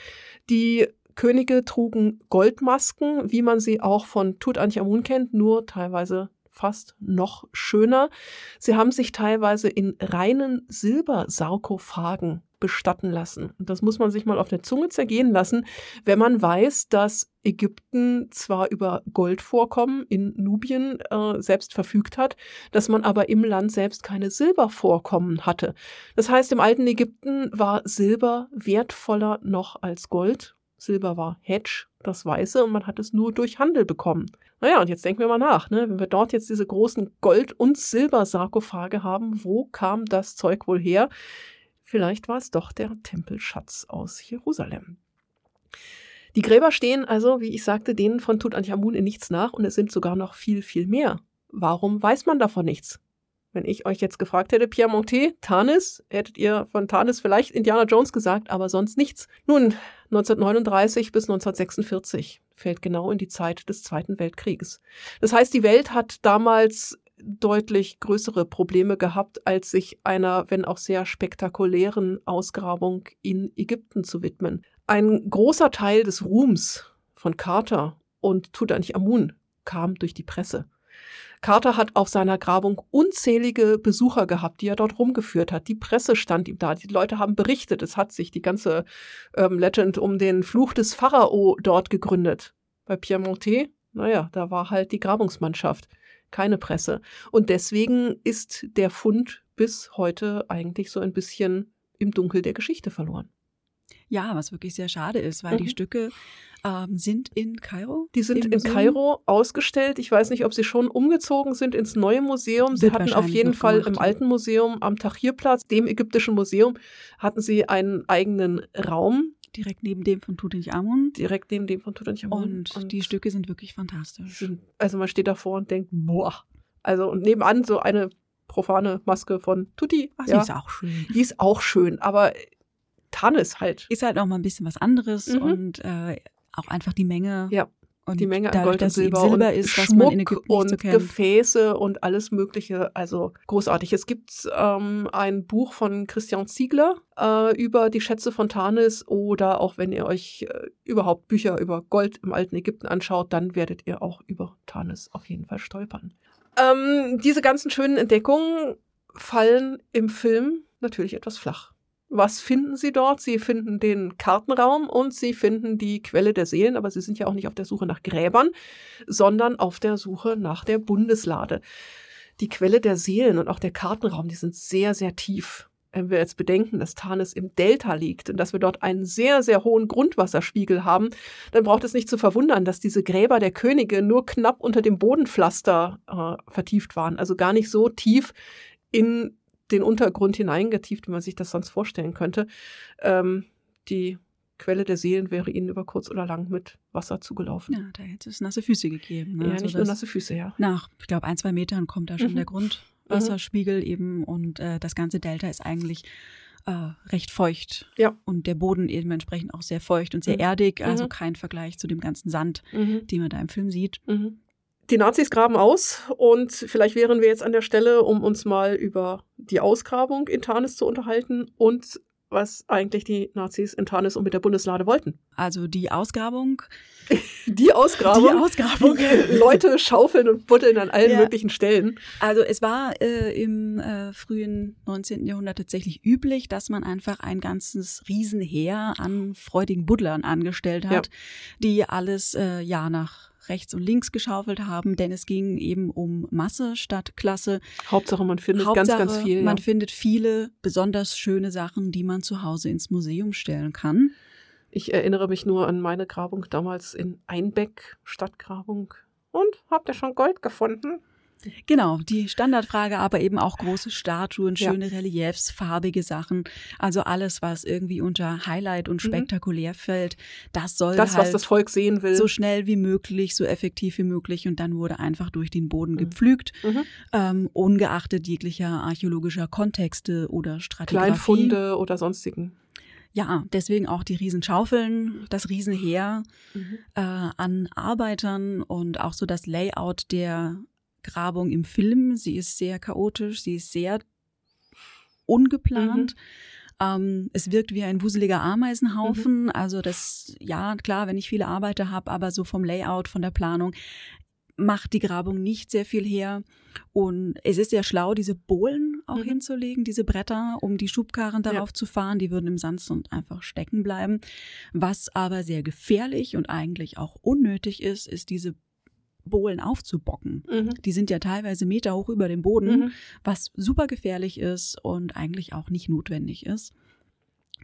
Die Könige trugen Goldmasken, wie man sie auch von Tutanchamun kennt, nur teilweise fast noch schöner. Sie haben sich teilweise in reinen Silbersarkophagen bestatten lassen. Und das muss man sich mal auf der Zunge zergehen lassen, wenn man weiß, dass Ägypten zwar über Goldvorkommen in Nubien äh, selbst verfügt hat, dass man aber im Land selbst keine Silbervorkommen hatte. Das heißt, im alten Ägypten war Silber wertvoller noch als Gold Silber war Hedge, das Weiße, und man hat es nur durch Handel bekommen. Naja, und jetzt denken wir mal nach, ne? wenn wir dort jetzt diese großen Gold- und Silbersarkophage haben, wo kam das Zeug wohl her? Vielleicht war es doch der Tempelschatz aus Jerusalem. Die Gräber stehen also, wie ich sagte, denen von Tutanchamun in nichts nach und es sind sogar noch viel, viel mehr. Warum weiß man davon nichts? Wenn ich euch jetzt gefragt hätte, Pierre Montet, Tanis, hättet ihr von Tanis vielleicht Indiana Jones gesagt, aber sonst nichts. Nun, 1939 bis 1946 fällt genau in die Zeit des Zweiten Weltkrieges. Das heißt, die Welt hat damals deutlich größere Probleme gehabt, als sich einer, wenn auch sehr spektakulären Ausgrabung in Ägypten zu widmen. Ein großer Teil des Ruhms von Carter und Tutanchamun kam durch die Presse. Carter hat auf seiner Grabung unzählige Besucher gehabt, die er dort rumgeführt hat. Die Presse stand ihm da, die Leute haben berichtet. Es hat sich die ganze ähm, Legend um den Fluch des Pharao dort gegründet. Bei Pierre Montet, naja, da war halt die Grabungsmannschaft, keine Presse. Und deswegen ist der Fund bis heute eigentlich so ein bisschen im Dunkel der Geschichte verloren. Ja, was wirklich sehr schade ist, weil mhm. die Stücke ähm, sind in Kairo. Die sind in Kairo ausgestellt. Ich weiß nicht, ob sie schon umgezogen sind ins neue Museum. Sie hatten auf jeden Fall gemacht. im alten Museum am Tahrirplatz, dem ägyptischen Museum, hatten sie einen eigenen Raum. Direkt neben dem von Tutanchamun. Direkt neben dem von Tutanchamun. Und, und die Stücke sind wirklich fantastisch. Sind, also man steht davor und denkt, boah. Also und nebenan so eine profane Maske von Tutti. Ach, ja. die ist auch schön. Die ist auch schön, aber Tannis halt. Ist halt auch mal ein bisschen was anderes mhm. und äh, auch einfach die Menge. Ja. Und die Menge an Gold und Silber, Silber und ist, Schmuck und so Gefäße und alles Mögliche. Also großartig. Es gibt ähm, ein Buch von Christian Ziegler äh, über die Schätze von Tanis oder auch wenn ihr euch äh, überhaupt Bücher über Gold im alten Ägypten anschaut, dann werdet ihr auch über Tanis auf jeden Fall stolpern. Ähm, diese ganzen schönen Entdeckungen fallen im Film natürlich etwas flach. Was finden Sie dort? Sie finden den Kartenraum und Sie finden die Quelle der Seelen, aber Sie sind ja auch nicht auf der Suche nach Gräbern, sondern auf der Suche nach der Bundeslade. Die Quelle der Seelen und auch der Kartenraum, die sind sehr, sehr tief. Wenn wir jetzt bedenken, dass Tarnis im Delta liegt und dass wir dort einen sehr, sehr hohen Grundwasserspiegel haben, dann braucht es nicht zu verwundern, dass diese Gräber der Könige nur knapp unter dem Bodenpflaster äh, vertieft waren. Also gar nicht so tief in den Untergrund hineingetieft, wie man sich das sonst vorstellen könnte. Ähm, die Quelle der Seelen wäre ihnen über kurz oder lang mit Wasser zugelaufen. Ja, da hätte es nasse Füße gegeben. Ne? Ja, also nicht nur nasse Füße, ja. Nach, ich glaube, ein, zwei Metern kommt da schon mhm. der Grundwasserspiegel mhm. eben und äh, das ganze Delta ist eigentlich äh, recht feucht. Ja. Und der Boden eben entsprechend auch sehr feucht und sehr mhm. erdig, also mhm. kein Vergleich zu dem ganzen Sand, mhm. den man da im Film sieht. Mhm die Nazis graben aus und vielleicht wären wir jetzt an der Stelle, um uns mal über die Ausgrabung in Tarnis zu unterhalten und was eigentlich die Nazis in Tarnis und mit der Bundeslade wollten. Also die Ausgrabung. (laughs) die Ausgrabung. Die Ausgrabung. Die Leute schaufeln und buddeln an allen ja. möglichen Stellen. Also es war äh, im äh, frühen 19. Jahrhundert tatsächlich üblich, dass man einfach ein ganzes Riesenheer an freudigen Buddlern angestellt hat, ja. die alles äh, ja nach rechts und links geschaufelt haben, denn es ging eben um Masse statt Klasse. Hauptsache, man findet Hauptsache, ganz, ganz viel. Man findet viele besonders schöne Sachen, die man zu Hause ins Museum stellen kann. Ich erinnere mich nur an meine Grabung damals in Einbeck, Stadtgrabung. Und habt ihr schon Gold gefunden? Genau, die Standardfrage, aber eben auch große Statuen, schöne ja. Reliefs, farbige Sachen. Also alles, was irgendwie unter Highlight und mhm. spektakulär mhm. fällt, das soll das, halt was das Volk sehen will. So schnell wie möglich, so effektiv wie möglich. Und dann wurde einfach durch den Boden mhm. gepflügt, mhm. ähm, ungeachtet jeglicher archäologischer Kontexte oder Strategien. Kleinfunde oder sonstigen. Ja, deswegen auch die Riesenschaufeln, das Riesenheer mhm. äh, an Arbeitern und auch so das Layout der Grabung im Film. Sie ist sehr chaotisch, sie ist sehr ungeplant. Mhm. Ähm, es wirkt wie ein wuseliger Ameisenhaufen. Mhm. Also das, ja, klar, wenn ich viele Arbeiter habe, aber so vom Layout, von der Planung macht die Grabung nicht sehr viel her. Und es ist sehr schlau, diese Bohlen auch mhm. hinzulegen, diese Bretter, um die Schubkarren darauf ja. zu fahren. Die würden im Sandsund einfach stecken bleiben. Was aber sehr gefährlich und eigentlich auch unnötig ist, ist diese Bohlen aufzubocken. Mhm. Die sind ja teilweise Meter hoch über dem Boden, mhm. was super gefährlich ist und eigentlich auch nicht notwendig ist.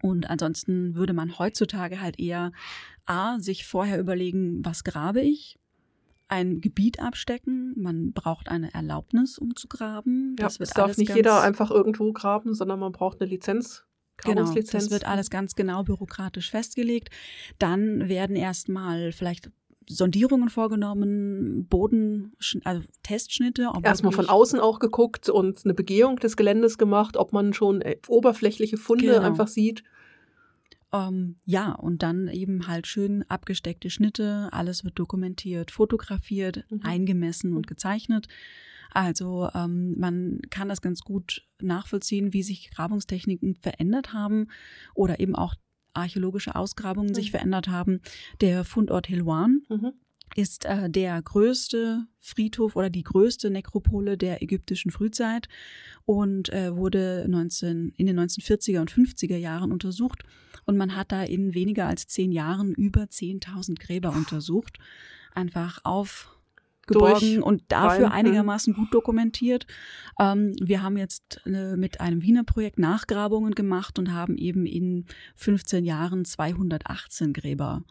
Und ansonsten würde man heutzutage halt eher A, sich vorher überlegen, was grabe ich? Ein Gebiet abstecken. Man braucht eine Erlaubnis, um zu graben. Das ja, es darf nicht jeder einfach irgendwo graben, sondern man braucht eine Lizenz. Genau, das wird alles ganz genau bürokratisch festgelegt. Dann werden erstmal vielleicht Sondierungen vorgenommen, Boden, also Testschnitte. Erstmal von außen auch geguckt und eine Begehung des Geländes gemacht, ob man schon äh, oberflächliche Funde genau. einfach sieht. Ähm, ja, und dann eben halt schön abgesteckte Schnitte, alles wird dokumentiert, fotografiert, mhm. eingemessen und gezeichnet. Also ähm, man kann das ganz gut nachvollziehen, wie sich Grabungstechniken verändert haben oder eben auch archäologische Ausgrabungen mhm. sich verändert haben. Der Fundort Hilwan mhm. ist äh, der größte Friedhof oder die größte Nekropole der ägyptischen Frühzeit und äh, wurde 19, in den 1940er und 50er Jahren untersucht. Und man hat da in weniger als zehn Jahren über 10.000 Gräber untersucht. Einfach auf geborgen und dafür rein, einigermaßen gut dokumentiert. Ähm, wir haben jetzt äh, mit einem Wiener Projekt Nachgrabungen gemacht und haben eben in 15 Jahren 218 Gräber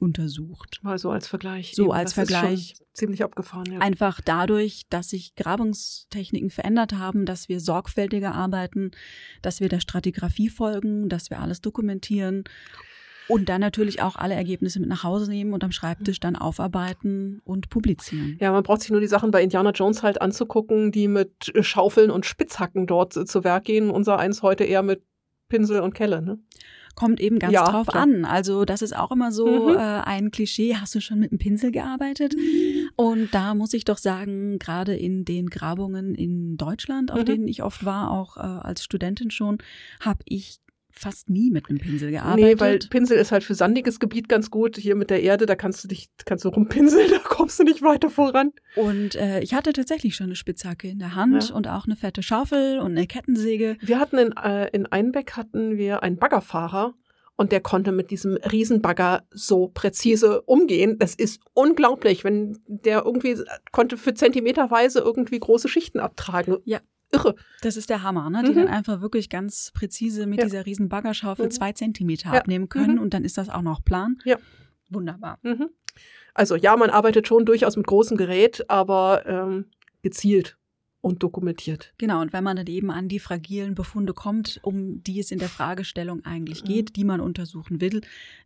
untersucht. Mal so als Vergleich. So eben, als Vergleich. ziemlich abgefahren, ja. Einfach dadurch, dass sich Grabungstechniken verändert haben, dass wir sorgfältiger arbeiten, dass wir der Stratigraphie folgen, dass wir alles dokumentieren und dann natürlich auch alle Ergebnisse mit nach Hause nehmen und am Schreibtisch dann aufarbeiten und publizieren. Ja, man braucht sich nur die Sachen bei Indiana Jones halt anzugucken, die mit Schaufeln und Spitzhacken dort zu Werk gehen. Unser eins heute eher mit Pinsel und Kelle, ne? Kommt eben ganz ja, drauf klar. an. Also das ist auch immer so mhm. äh, ein Klischee. Hast du schon mit einem Pinsel gearbeitet? Und da muss ich doch sagen, gerade in den Grabungen in Deutschland, auf mhm. denen ich oft war, auch äh, als Studentin schon, habe ich fast nie mit einem Pinsel gearbeitet. Nee, weil Pinsel ist halt für sandiges Gebiet ganz gut. Hier mit der Erde, da kannst du dich, kannst du rumpinseln, (laughs) da kommst du nicht weiter voran. Und äh, ich hatte tatsächlich schon eine Spitzhacke in der Hand ja. und auch eine fette Schaufel und eine Kettensäge. Wir hatten in, äh, in Einbeck hatten wir einen Baggerfahrer. Und der konnte mit diesem Riesenbagger so präzise umgehen. Das ist unglaublich, wenn der irgendwie konnte für zentimeterweise irgendwie große Schichten abtragen. Ja, irre. Das ist der Hammer, ne? Die mhm. dann einfach wirklich ganz präzise mit ja. dieser riesen Baggerschaufel mhm. zwei Zentimeter ja. abnehmen können mhm. und dann ist das auch noch plan. Ja. Wunderbar. Mhm. Also ja, man arbeitet schon durchaus mit großem Gerät, aber ähm, gezielt und dokumentiert. Genau, und wenn man dann eben an die fragilen Befunde kommt, um die es in der Fragestellung eigentlich mhm. geht, die man untersuchen will,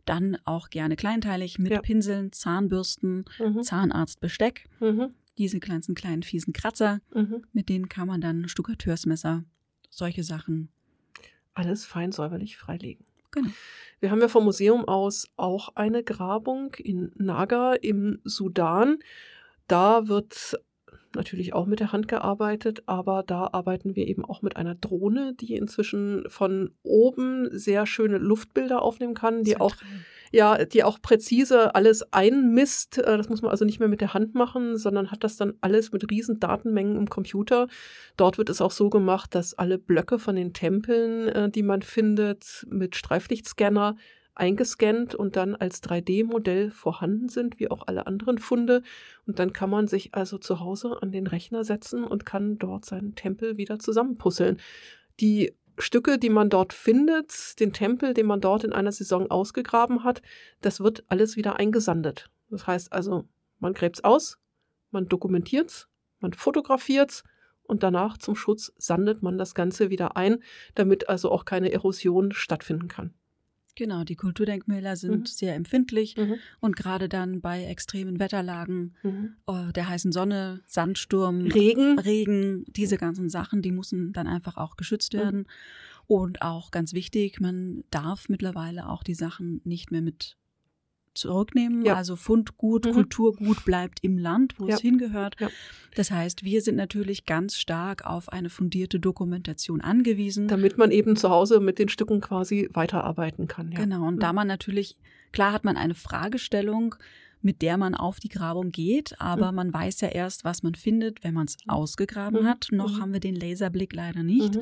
dann auch gerne kleinteilig mit ja. Pinseln, Zahnbürsten, mhm. Zahnarztbesteck. Mhm diese ganzen kleinen fiesen Kratzer, mhm. mit denen kann man dann Stuckateursmesser, solche Sachen. Alles fein säuberlich freilegen. Genau. Wir haben ja vom Museum aus auch eine Grabung in Naga im Sudan. Da wird natürlich auch mit der Hand gearbeitet, aber da arbeiten wir eben auch mit einer Drohne, die inzwischen von oben sehr schöne Luftbilder aufnehmen kann, die auch ja, die auch präzise alles einmisst. Äh, das muss man also nicht mehr mit der Hand machen, sondern hat das dann alles mit riesen Datenmengen im Computer. Dort wird es auch so gemacht, dass alle Blöcke von den Tempeln, äh, die man findet, mit Streiflichtscanner eingescannt und dann als 3D-Modell vorhanden sind, wie auch alle anderen Funde. Und dann kann man sich also zu Hause an den Rechner setzen und kann dort seinen Tempel wieder zusammenpuzzeln. Die Stücke, die man dort findet, den Tempel, den man dort in einer Saison ausgegraben hat, das wird alles wieder eingesandet. Das heißt also, man gräbt es aus, man dokumentiert es, man fotografiert es und danach zum Schutz sandet man das Ganze wieder ein, damit also auch keine Erosion stattfinden kann. Genau, die Kulturdenkmäler sind mhm. sehr empfindlich mhm. und gerade dann bei extremen Wetterlagen, mhm. oh, der heißen Sonne, Sandsturm, Regen, Regen, diese ganzen Sachen, die müssen dann einfach auch geschützt mhm. werden. Und auch ganz wichtig, man darf mittlerweile auch die Sachen nicht mehr mit zurücknehmen. Ja. Also Fundgut, mhm. Kulturgut bleibt im Land, wo ja. es hingehört. Ja. Das heißt, wir sind natürlich ganz stark auf eine fundierte Dokumentation angewiesen. Damit man eben zu Hause mit den Stücken quasi weiterarbeiten kann. Genau, und mhm. da man natürlich, klar hat man eine Fragestellung, mit der man auf die Grabung geht, aber mhm. man weiß ja erst, was man findet, wenn man es mhm. ausgegraben mhm. hat. Noch mhm. haben wir den Laserblick leider nicht.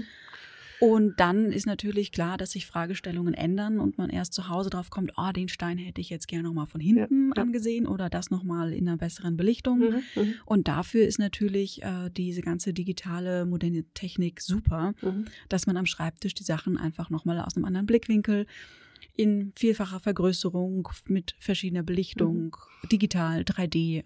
Und dann ist natürlich klar, dass sich Fragestellungen ändern und man erst zu Hause drauf kommt, oh, den Stein hätte ich jetzt gerne nochmal von hinten ja, ja. angesehen oder das nochmal in einer besseren Belichtung. Mhm, mhm, und dafür ist natürlich äh, diese ganze digitale, moderne Technik super, mhm. dass man am Schreibtisch die Sachen einfach nochmal aus einem anderen Blickwinkel in vielfacher Vergrößerung mit verschiedener Belichtung, mhm. digital, 3D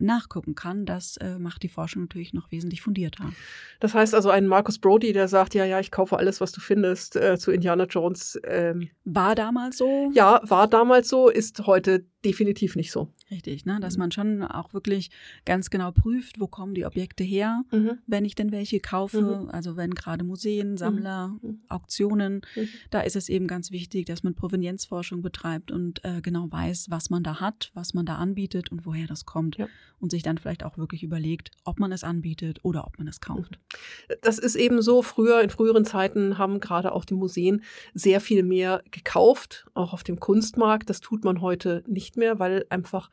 nachgucken kann, das äh, macht die Forschung natürlich noch wesentlich fundierter. Das heißt also, ein Marcus Brody, der sagt, ja, ja, ich kaufe alles, was du findest äh, zu Indiana Jones. Ähm, war damals so? Ja, war damals so, ist heute definitiv nicht so. Richtig, ne? dass mhm. man schon auch wirklich ganz genau prüft, wo kommen die Objekte her, mhm. wenn ich denn welche kaufe. Mhm. Also wenn gerade Museen, Sammler, mhm. mhm. Auktionen, mhm. da ist es eben ganz wichtig, dass man Provenienzforschung betreibt und äh, genau weiß, was man da hat, was man da anbietet und woher das kommt. Ja. Und sich dann vielleicht auch wirklich überlegt, ob man es anbietet oder ob man es kauft. Das ist eben so, früher, in früheren Zeiten haben gerade auch die Museen sehr viel mehr gekauft, auch auf dem Kunstmarkt. Das tut man heute nicht mehr, weil einfach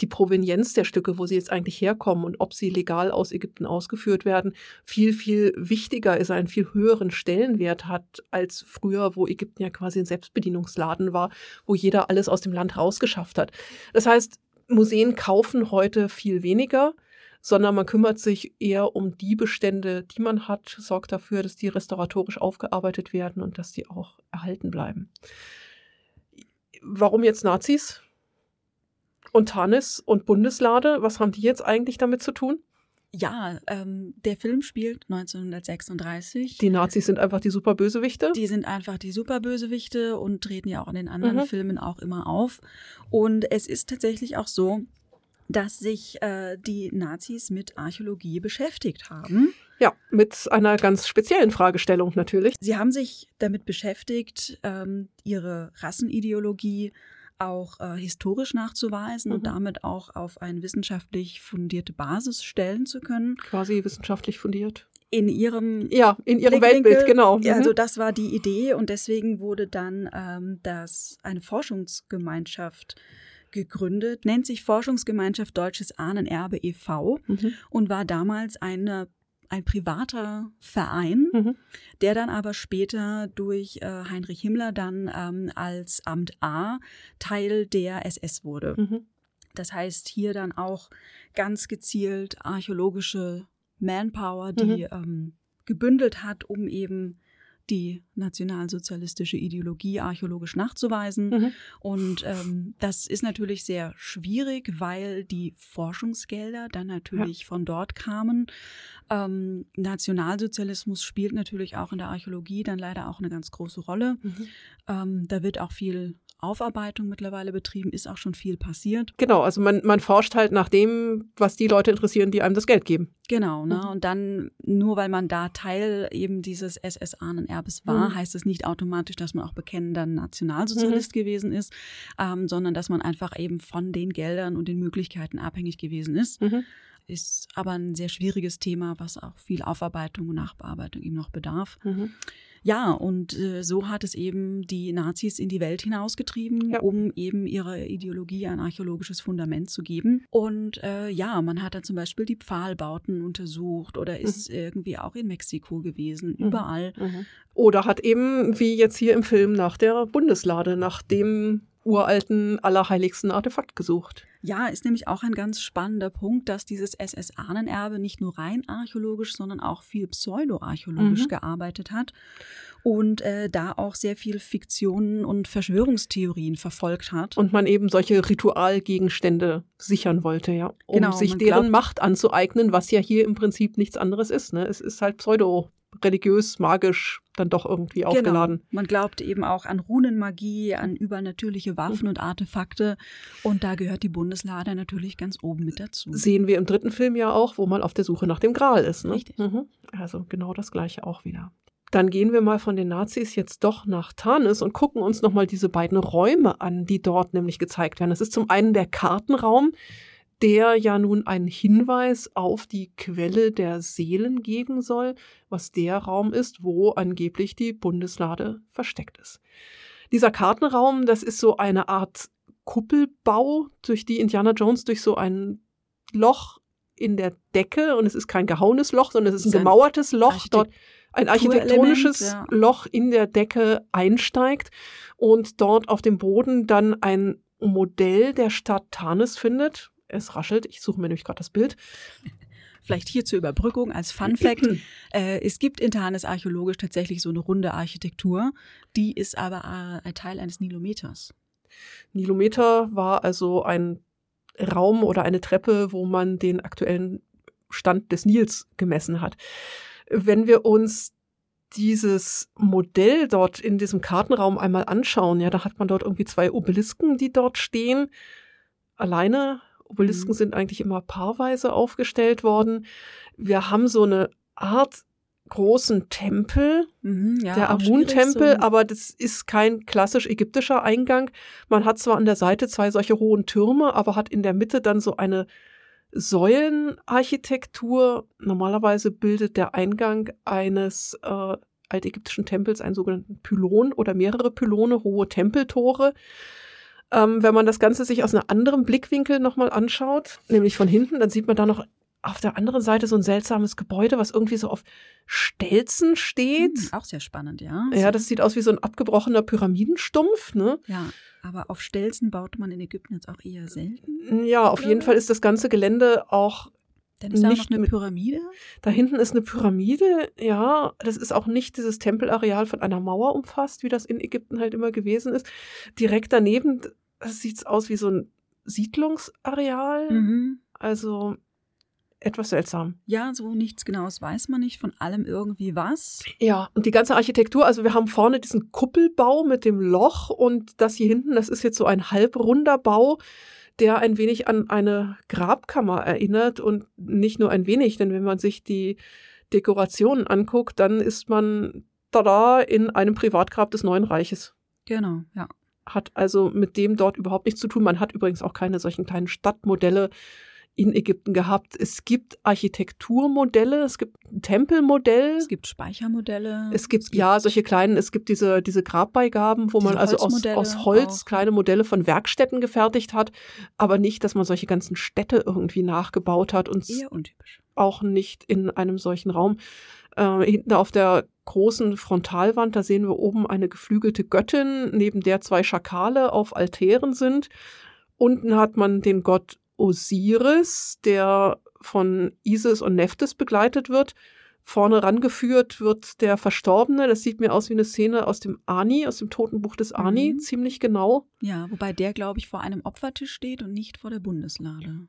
die Provenienz der Stücke, wo sie jetzt eigentlich herkommen und ob sie legal aus Ägypten ausgeführt werden, viel, viel wichtiger ist, einen viel höheren Stellenwert hat als früher, wo Ägypten ja quasi ein Selbstbedienungsladen war, wo jeder alles aus dem Land rausgeschafft hat. Das heißt, Museen kaufen heute viel weniger, sondern man kümmert sich eher um die Bestände, die man hat, sorgt dafür, dass die restauratorisch aufgearbeitet werden und dass die auch erhalten bleiben. Warum jetzt Nazis? Und Tanis und Bundeslade, was haben die jetzt eigentlich damit zu tun? Ja, ähm, der Film spielt 1936. Die Nazis sind einfach die Superbösewichte? Die sind einfach die Superbösewichte und treten ja auch in den anderen mhm. Filmen auch immer auf. Und es ist tatsächlich auch so, dass sich äh, die Nazis mit Archäologie beschäftigt haben. Ja, mit einer ganz speziellen Fragestellung natürlich. Sie haben sich damit beschäftigt, ähm, ihre Rassenideologie auch äh, historisch nachzuweisen mhm. und damit auch auf eine wissenschaftlich fundierte Basis stellen zu können. Quasi wissenschaftlich fundiert. In ihrem ja in ihrem Weltbild genau. Mhm. Also das war die Idee und deswegen wurde dann ähm, das eine Forschungsgemeinschaft gegründet, nennt sich Forschungsgemeinschaft Deutsches Ahnenerbe e.V. Mhm. und war damals eine ein privater Verein, mhm. der dann aber später durch äh, Heinrich Himmler dann ähm, als Amt A Teil der SS wurde. Mhm. Das heißt, hier dann auch ganz gezielt archäologische Manpower, die mhm. ähm, gebündelt hat, um eben die nationalsozialistische Ideologie archäologisch nachzuweisen. Mhm. Und ähm, das ist natürlich sehr schwierig, weil die Forschungsgelder dann natürlich ja. von dort kamen. Ähm, Nationalsozialismus spielt natürlich auch in der Archäologie dann leider auch eine ganz große Rolle. Mhm. Ähm, da wird auch viel Aufarbeitung mittlerweile betrieben, ist auch schon viel passiert. Genau, also man, man forscht halt nach dem, was die Leute interessieren, die einem das Geld geben. Genau, ne? Mhm. Und dann, nur weil man da Teil eben dieses SS-Ahnenerbes war, mhm. heißt es nicht automatisch, dass man auch bekennender Nationalsozialist mhm. gewesen ist, ähm, sondern dass man einfach eben von den Geldern und den Möglichkeiten abhängig gewesen ist. Mhm. Ist aber ein sehr schwieriges Thema, was auch viel Aufarbeitung und Nachbearbeitung eben noch bedarf. Mhm. Ja, und äh, so hat es eben die Nazis in die Welt hinausgetrieben, ja. um eben ihrer Ideologie ein archäologisches Fundament zu geben. Und äh, ja, man hat dann zum Beispiel die Pfahlbauten untersucht oder ist mhm. irgendwie auch in Mexiko gewesen, mhm. überall. Mhm. Oder hat eben, wie jetzt hier im Film, nach der Bundeslade, nach dem uralten, allerheiligsten Artefakt gesucht. Ja, ist nämlich auch ein ganz spannender Punkt, dass dieses SS-Ahnenerbe nicht nur rein archäologisch, sondern auch viel pseudoarchäologisch mhm. gearbeitet hat und äh, da auch sehr viel Fiktionen und Verschwörungstheorien verfolgt hat. Und man eben solche Ritualgegenstände sichern wollte, ja, um genau, sich deren glaubt, Macht anzueignen, was ja hier im Prinzip nichts anderes ist. Ne? Es ist halt Pseudo religiös, magisch dann doch irgendwie genau. aufgeladen. Man glaubt eben auch an Runenmagie, an übernatürliche Waffen und Artefakte. Und da gehört die Bundeslade natürlich ganz oben mit dazu. Sehen wir im dritten Film ja auch, wo man auf der Suche nach dem Gral ist. Ne? Richtig. Mhm. Also genau das gleiche auch wieder. Dann gehen wir mal von den Nazis jetzt doch nach Tarnis und gucken uns nochmal diese beiden Räume an, die dort nämlich gezeigt werden. Das ist zum einen der Kartenraum, der ja nun einen Hinweis auf die Quelle der Seelen geben soll, was der Raum ist, wo angeblich die Bundeslade versteckt ist. Dieser Kartenraum, das ist so eine Art Kuppelbau, durch die Indiana Jones durch so ein Loch in der Decke, und es ist kein gehauenes Loch, sondern es ist ein gemauertes Loch dort ein architektonisches ja. Loch in der Decke einsteigt und dort auf dem Boden dann ein Modell der Stadt Tarnis findet. Es raschelt, ich suche mir nämlich gerade das Bild. (laughs) Vielleicht hier zur Überbrückung als Fun Fact. (clears throat) äh, es gibt in Tarnis archäologisch tatsächlich so eine runde Architektur. Die ist aber äh, ein Teil eines Nilometers. Nilometer war also ein Raum oder eine Treppe, wo man den aktuellen Stand des Nils gemessen hat. Wenn wir uns dieses Modell dort in diesem Kartenraum einmal anschauen, ja, da hat man dort irgendwie zwei Obelisken, die dort stehen. Alleine. Obelisken Mhm. sind eigentlich immer paarweise aufgestellt worden. Wir haben so eine Art großen Tempel, Mhm, ja, der Amun-Tempel, so- aber das ist kein klassisch ägyptischer Eingang. Man hat zwar an der Seite zwei solche hohen Türme, aber hat in der Mitte dann so eine Säulenarchitektur. Normalerweise bildet der Eingang eines äh, altägyptischen Tempels einen sogenannten Pylon oder mehrere Pylone, hohe Tempeltore. Ähm, wenn man das Ganze sich aus einem anderen Blickwinkel nochmal anschaut, nämlich von hinten, dann sieht man da noch auf der anderen Seite so ein seltsames Gebäude, was irgendwie so auf Stelzen steht. Hm, auch sehr spannend, ja. Ja, das sieht aus wie so ein abgebrochener Pyramidenstumpf, ne? Ja, aber auf Stelzen baut man in Ägypten jetzt auch eher selten. Ja, auf jeden Fall ist das ganze Gelände auch, Dann ist da auch Nicht noch eine Pyramide. da hinten ist eine Pyramide, ja, das ist auch nicht dieses Tempelareal von einer Mauer umfasst, wie das in Ägypten halt immer gewesen ist. Direkt daneben sieht es aus wie so ein Siedlungsareal, Mhm. also etwas seltsam. Ja, so nichts Genaues weiß man nicht, von allem irgendwie was. Ja, und die ganze Architektur, also wir haben vorne diesen Kuppelbau mit dem Loch und das hier hinten, das ist jetzt so ein halbrunder Bau, der ein wenig an eine Grabkammer erinnert und nicht nur ein wenig, denn wenn man sich die Dekorationen anguckt, dann ist man tada in einem Privatgrab des Neuen Reiches. Genau, ja. Hat also mit dem dort überhaupt nichts zu tun. Man hat übrigens auch keine solchen kleinen Stadtmodelle in Ägypten gehabt. Es gibt Architekturmodelle, es gibt ein Tempelmodell. Es gibt Speichermodelle. Es gibt, ja solche kleinen, es gibt diese, diese Grabbeigaben, wo Diese man also aus, aus Holz auch. kleine Modelle von Werkstätten gefertigt hat, aber nicht, dass man solche ganzen Städte irgendwie nachgebaut hat und auch nicht in einem solchen Raum. Äh, hinten auf der großen Frontalwand, da sehen wir oben eine geflügelte Göttin, neben der zwei Schakale auf Altären sind. Unten hat man den Gott Osiris, der von Isis und Nephthys begleitet wird. Vorne rangeführt wird der Verstorbene. Das sieht mir aus wie eine Szene aus dem Ani, aus dem Totenbuch des Ani, Mhm. ziemlich genau. Ja, wobei der, glaube ich, vor einem Opfertisch steht und nicht vor der Bundeslade.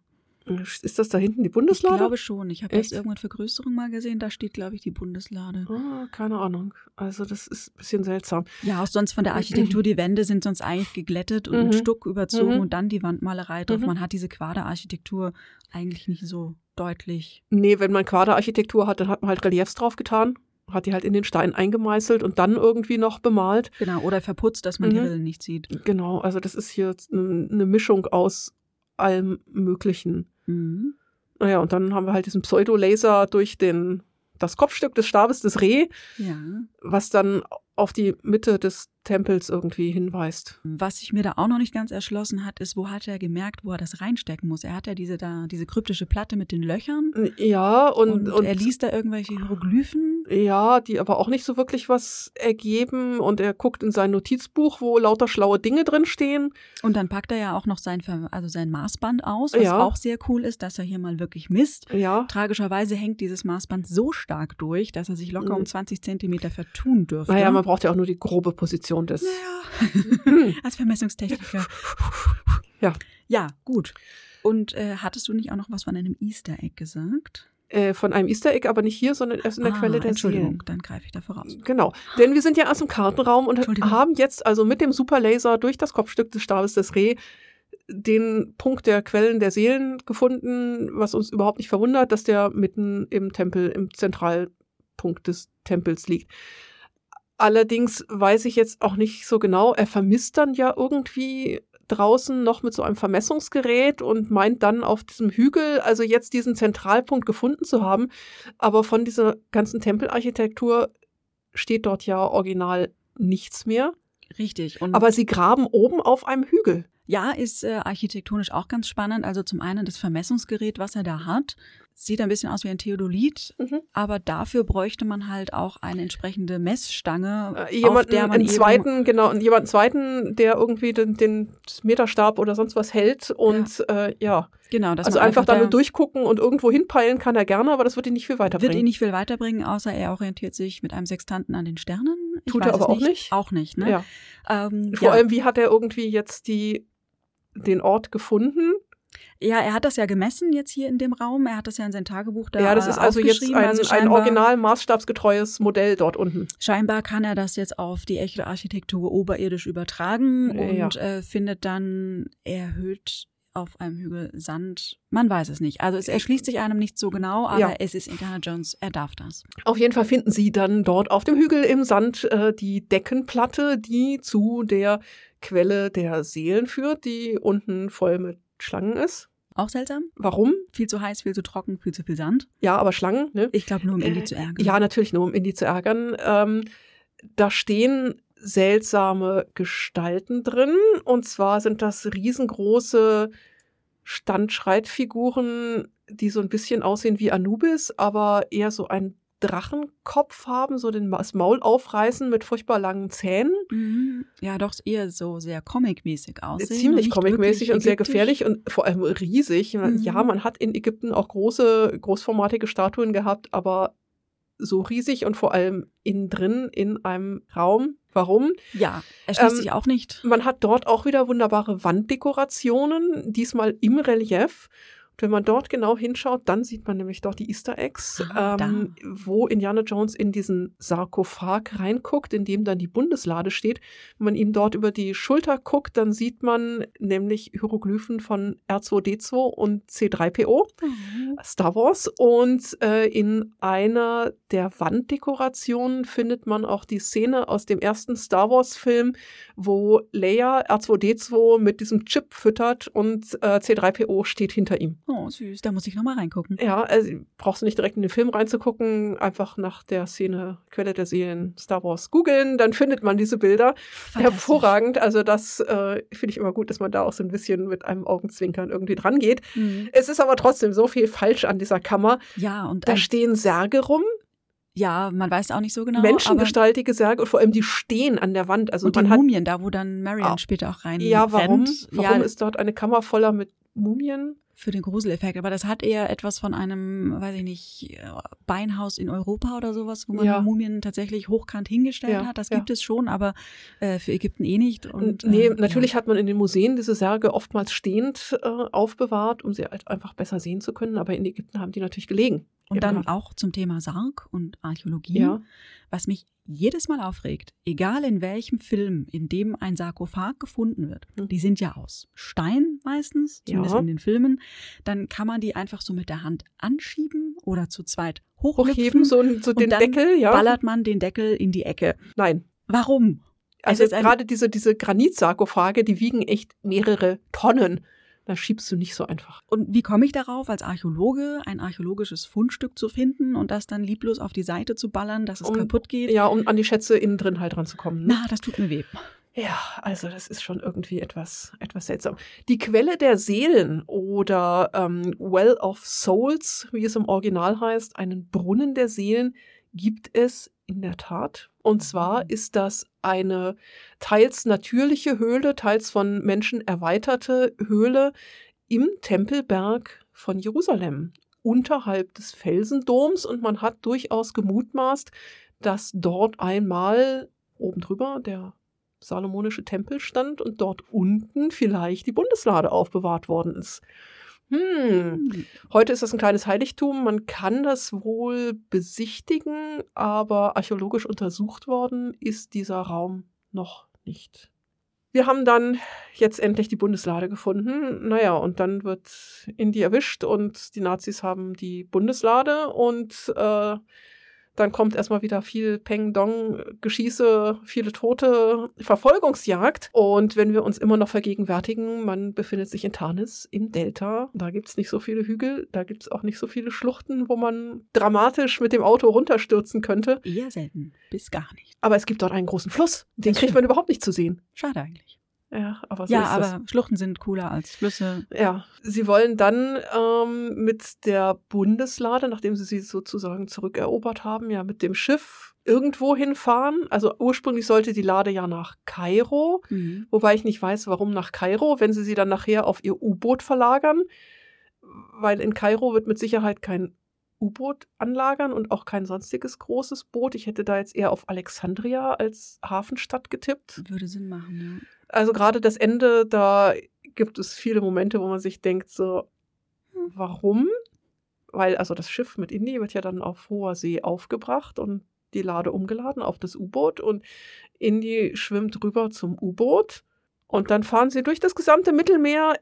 Ist das da hinten die Ich Bundeslade? glaube schon. Ich habe Echt? irgendwann Vergrößerung mal gesehen. Da steht, glaube ich, die Bundeslade. Ah, keine Ahnung. Also das ist ein bisschen seltsam. Ja, auch sonst von der Architektur, die Wände sind sonst eigentlich geglättet und Mhm. mit Stuck überzogen Mhm. und dann die Wandmalerei drauf. Mhm. Man hat diese Quaderarchitektur eigentlich nicht so deutlich. Nee, wenn man Quaderarchitektur hat, dann hat man halt Reliefs draufgetan, hat die halt in den Stein eingemeißelt und dann irgendwie noch bemalt. Genau, oder verputzt, dass man die Mhm. Rillen nicht sieht. Genau, also das ist hier eine Mischung aus allem Möglichen. Mhm. Naja, und dann haben wir halt diesen Pseudo-Laser durch den, das Kopfstück des Stabes des Reh, Ja. was dann auf die Mitte des Tempels irgendwie hinweist. Was sich mir da auch noch nicht ganz erschlossen hat, ist, wo hat er gemerkt, wo er das reinstecken muss? Er hat ja diese da, diese kryptische Platte mit den Löchern Ja, und, und, und er liest da irgendwelche Hieroglyphen. Ja, die aber auch nicht so wirklich was ergeben. Und er guckt in sein Notizbuch, wo lauter schlaue Dinge drin stehen. Und dann packt er ja auch noch sein, also sein Maßband aus, was Ja. auch sehr cool ist, dass er hier mal wirklich misst. Ja, Tragischerweise hängt dieses Maßband so stark durch, dass er sich locker Mhm. um 20 Zentimeter vertun dürfte. naja, man braucht ja auch nur die grobe Position des. Naja, (laughs) als Vermessungstechniker. (laughs) Ja. Ja, gut. Und äh, hattest du nicht auch noch was von einem Easter Egg gesagt? Äh, von einem Easter Egg, aber nicht hier, sondern erst in der Ah, Quelle der Entschuldigung, Seelen. dann greife ich da voraus. Genau, denn wir sind ja erst im Kartenraum und haben jetzt also mit dem Superlaser durch das Kopfstück des Stabes des Reh den Punkt der Quellen der Seelen gefunden, was uns überhaupt nicht verwundert, dass der mitten im Tempel, im Zentralpunkt des Tempels liegt. Allerdings weiß ich jetzt auch nicht so genau, er vermisst dann ja irgendwie draußen noch mit so einem Vermessungsgerät und meint dann auf diesem Hügel, also jetzt diesen Zentralpunkt gefunden zu haben. Aber von dieser ganzen Tempelarchitektur steht dort ja original nichts mehr. Richtig. Aber sie graben oben auf einem Hügel. ja, ist äh, architektonisch auch ganz spannend. Also zum einen das Vermessungsgerät, was er da hat, sieht ein bisschen aus wie ein Theodolit, Mhm. aber dafür bräuchte man halt auch eine entsprechende Messstange, Äh, auf jemanden, der man einen zweiten, genau, und jemanden zweiten, der irgendwie den, den Meterstab oder sonst was hält und ja, äh, ja. genau, dass also einfach da da- nur durchgucken und irgendwo hinpeilen kann er gerne, aber das wird ihn nicht viel wird weiterbringen. ihn nicht viel weiterbringen, außer er orientiert sich mit einem Sextanten an den Sternen. Ich Tut er aber es auch nicht. Auch nicht, ne? ja. Ähm, Vor ja. allem, wie hat er irgendwie jetzt die, den Ort gefunden? Ja, er hat das ja gemessen jetzt hier in dem Raum. Er hat das ja in sein Tagebuch da ja, das ist also jetzt ein, also ein original maßstabsgetreues Modell dort unten. Scheinbar kann er das jetzt auf die echte Architektur oberirdisch übertragen Ja. und äh, findet dann erhöht auf einem Hügel Sand. Man weiß es nicht. Also es erschließt sich einem nicht so genau, aber Ja. es ist Indiana Jones. Er darf das. Auf jeden Fall finden sie dann dort auf dem Hügel im Sand äh, die Deckenplatte, die zu der Quelle der Seelen führt, die unten voll mit Schlangen ist. Auch seltsam. Warum? Viel zu heiß, viel zu trocken, viel zu viel Sand. Ja, aber Schlangen, ne? Ich glaube nur, um Indy Äh, zu ärgern. Ja, natürlich nur, um Indy zu ärgern. Ähm, da stehen seltsame Gestalten drin. Und zwar sind das riesengroße Standschreitfiguren, die so ein bisschen aussehen wie Anubis, aber eher so einen Drachenkopf haben, so den, das Maul aufreißen mit furchtbar langen Zähnen. Mhm. Ja, doch eher so sehr comic-mäßig aussehen. Ziemlich comicmäßig und sehr ägyptisch. gefährlich und vor allem riesig. Mhm. Ja, man hat in Ägypten auch große, großformatige Statuen gehabt, aber so riesig und vor allem innen drin in einem Raum. Warum? Ja, er schließt Ähm, sich auch nicht. Man hat dort auch wieder wunderbare Wanddekorationen, diesmal im Relief. Wenn man dort genau hinschaut, dann sieht man nämlich dort die Easter Eggs, Ah, ähm, wo Indiana Jones in diesen Sarkophag reinguckt, in dem dann die Bundeslade steht. Wenn man ihm dort über die Schulter guckt, dann sieht man nämlich Hieroglyphen von R2D2 und C3PO. Star Wars und äh, in einer der Wanddekorationen findet man auch die Szene aus dem ersten Star Wars Film, wo Leia R2D2 mit diesem Chip füttert und äh, C3PO steht hinter ihm. Oh, süß. Da muss ich nochmal reingucken. Ja, also brauchst du nicht direkt in den Film reinzugucken, einfach nach der Szene Quelle der Seelen Star Wars googeln, dann findet man diese Bilder. Hervorragend, also das äh, finde ich immer gut, dass man da auch so ein bisschen mit einem Augenzwinkern irgendwie dran geht. Mhm. Es ist aber trotzdem so viel falsch an dieser Kammer. Ja, und Da stehen Särge rum, ja, man weiß auch nicht so genau. menschengestaltige Särge und vor allem die stehen an der Wand. Also und die man hat Mumien, da wo dann Marion Ah. später auch rein ja, warum? rennt. Warum ja, ist dort eine Kammer voller mit Mumien? Für den Gruseleffekt. Aber das hat eher etwas von einem, weiß ich nicht, Beinhaus in Europa oder sowas, wo man Ja. Mumien tatsächlich hochkant hingestellt Ja, hat. Das ja. gibt es schon, aber äh, für Ägypten eh nicht. Und, nee, äh, natürlich hat man in den Museen diese Särge oftmals stehend äh, aufbewahrt, um sie halt einfach besser sehen zu können. Aber in Ägypten haben die natürlich gelegen. Und dann klar. auch zum Thema Sarg und Archäologie, Ja. was mich jedes Mal aufregt, egal in welchem Film, in dem ein Sarkophag gefunden wird, Hm. die sind ja aus Stein meistens, zumindest Ja. in den Filmen, dann kann man die einfach so mit der Hand anschieben oder zu zweit hochheben, Hochheben, so, so den dann Deckel, ja. ballert man den Deckel in die Ecke. Nein. Warum? Also gerade diese, diese Granitsarkophage, die wiegen echt mehrere Tonnen. Da schiebst du nicht so einfach. Und wie komme ich darauf, als Archäologe ein archäologisches Fundstück zu finden und das dann lieblos auf die Seite zu ballern, dass es Um- kaputt geht? Ja, um an die Schätze innen drin halt ranzukommen. Ne? Na, das tut mir weh. Ja, also das ist schon irgendwie etwas, etwas seltsam. Die Quelle der Seelen oder ähm, Well of Souls, wie es im Original heißt, einen Brunnen der Seelen, gibt es in der Tat. Und zwar ist das eine teils natürliche Höhle, teils von Menschen erweiterte Höhle im Tempelberg von Jerusalem, unterhalb des Felsendoms. Und man hat durchaus gemutmaßt, dass dort einmal oben drüber der salomonische Tempel stand und dort unten vielleicht die Bundeslade aufbewahrt worden ist. Hm. Hm. Heute ist das ein kleines Heiligtum. Man kann das wohl besichtigen, aber archäologisch untersucht worden ist dieser Raum noch nicht. Wir haben dann jetzt endlich die Bundeslade gefunden. Naja, und dann wird Indie erwischt und die Nazis haben die Bundeslade und äh, dann kommt erstmal wieder viel Peng Dong, Geschieße, viele Tote, Verfolgungsjagd. Und wenn wir uns immer noch vergegenwärtigen, man befindet sich in Tarnis im Delta. Da gibt's nicht so viele Hügel, da gibt's auch nicht so viele Schluchten, wo man dramatisch mit dem Auto runterstürzen könnte. Eher selten, bis gar nicht. Aber es gibt dort einen großen Fluss. Den Das kriegt stimmt. man überhaupt nicht zu sehen. Schade eigentlich. Ja, aber so ja, aber. Schluchten sind cooler als Flüsse. Ja, sie wollen dann ähm, mit der Bundeslade, nachdem sie sie sozusagen zurückerobert haben, ja mit dem Schiff irgendwo hinfahren. Also ursprünglich sollte die Lade ja nach Kairo, Mhm. wobei ich nicht weiß, warum nach Kairo, wenn sie sie dann nachher auf ihr U-Boot verlagern, weil in Kairo wird mit Sicherheit kein U-Boot anlagern und auch kein sonstiges großes Boot. Ich hätte da jetzt eher auf Alexandria als Hafenstadt getippt. Würde Sinn machen, Also gerade das Ende, da gibt es viele Momente, wo man sich denkt, so, Hm. warum? Weil also das Schiff mit Indy wird ja dann auf hoher See aufgebracht und die Lade umgeladen auf das U-Boot und Indy schwimmt rüber zum U-Boot und dann fahren sie durch das gesamte Mittelmeer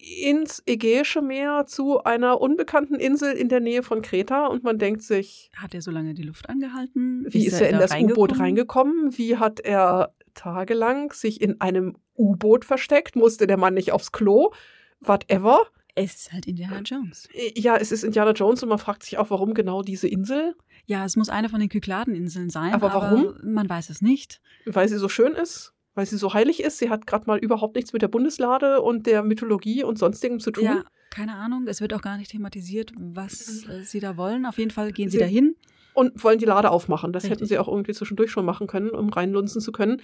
ins Ägäische Meer zu einer unbekannten Insel in der Nähe von Kreta und man denkt sich. Hat er so lange die Luft angehalten? wie ist er in da das U-Boot reingekommen? Wie hat er tagelang sich in einem U-Boot versteckt? Musste der Mann nicht aufs Klo? Whatever. Es ist halt Indiana Jones. Ja, es ist Indiana Jones und man fragt sich auch, warum genau diese Insel? Ja, es muss eine von den Kykladeninseln sein. Aber warum? man weiß es nicht. Weil sie so schön ist? Weil sie so heilig ist? Sie hat gerade mal überhaupt nichts mit der Bundeslade und der Mythologie und sonstigem zu tun. Ja, keine Ahnung. Es wird auch gar nicht thematisiert, was äh, sie da wollen. Auf jeden Fall gehen sie, Sie- dahin. und wollen die Lade aufmachen. Das hätten Richtig. sie auch irgendwie zwischendurch schon machen können, um reinlunzen zu können.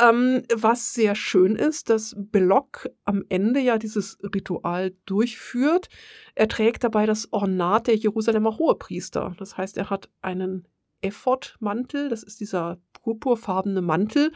Ähm, was sehr schön ist, dass Belloc am Ende ja dieses Ritual durchführt. Er trägt dabei das Ornat der Jerusalemer Hohepriester. Das heißt, er hat einen Ephod-Mantel, das ist dieser purpurfarbene Mantel.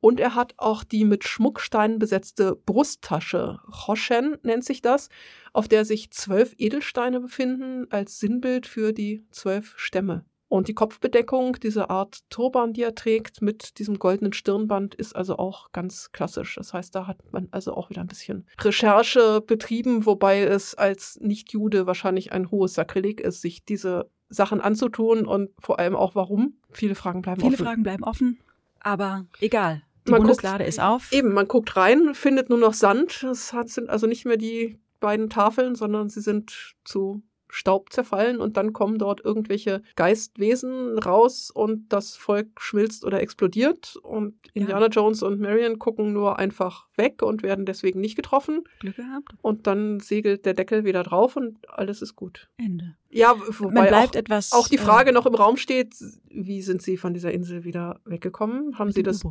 Und er hat auch die mit Schmucksteinen besetzte Brusttasche. Roshen nennt sich das, auf der sich zwölf Edelsteine befinden, als Sinnbild für die zwölf Stämme. Und die Kopfbedeckung, diese Art Turban, die er trägt, mit diesem goldenen Stirnband, ist also auch ganz klassisch. Das heißt, da hat man also auch wieder ein bisschen Recherche betrieben, wobei es als Nicht-Jude wahrscheinlich ein hohes Sakrileg ist, sich diese Sachen anzutun und vor allem auch warum. Viele Fragen bleiben Viele offen. Fragen bleiben offen, aber egal. Die Man Bundeslade guckt- ist auf. Eben, man guckt rein, findet nur noch Sand. Es hat, sind also nicht mehr die beiden Tafeln, sondern sie sind zu Staub zerfallen und dann kommen dort irgendwelche Geistwesen raus und das Volk schmilzt oder explodiert und Ja. Indiana Jones und Marion gucken nur einfach weg und werden deswegen nicht getroffen Glück gehabt. und dann segelt der Deckel wieder drauf und alles ist gut. Ende. Ja, wobei Man bleibt auch, etwas. auch die äh, Frage noch im Raum steht, wie sind sie von dieser Insel wieder weggekommen? Haben sie das.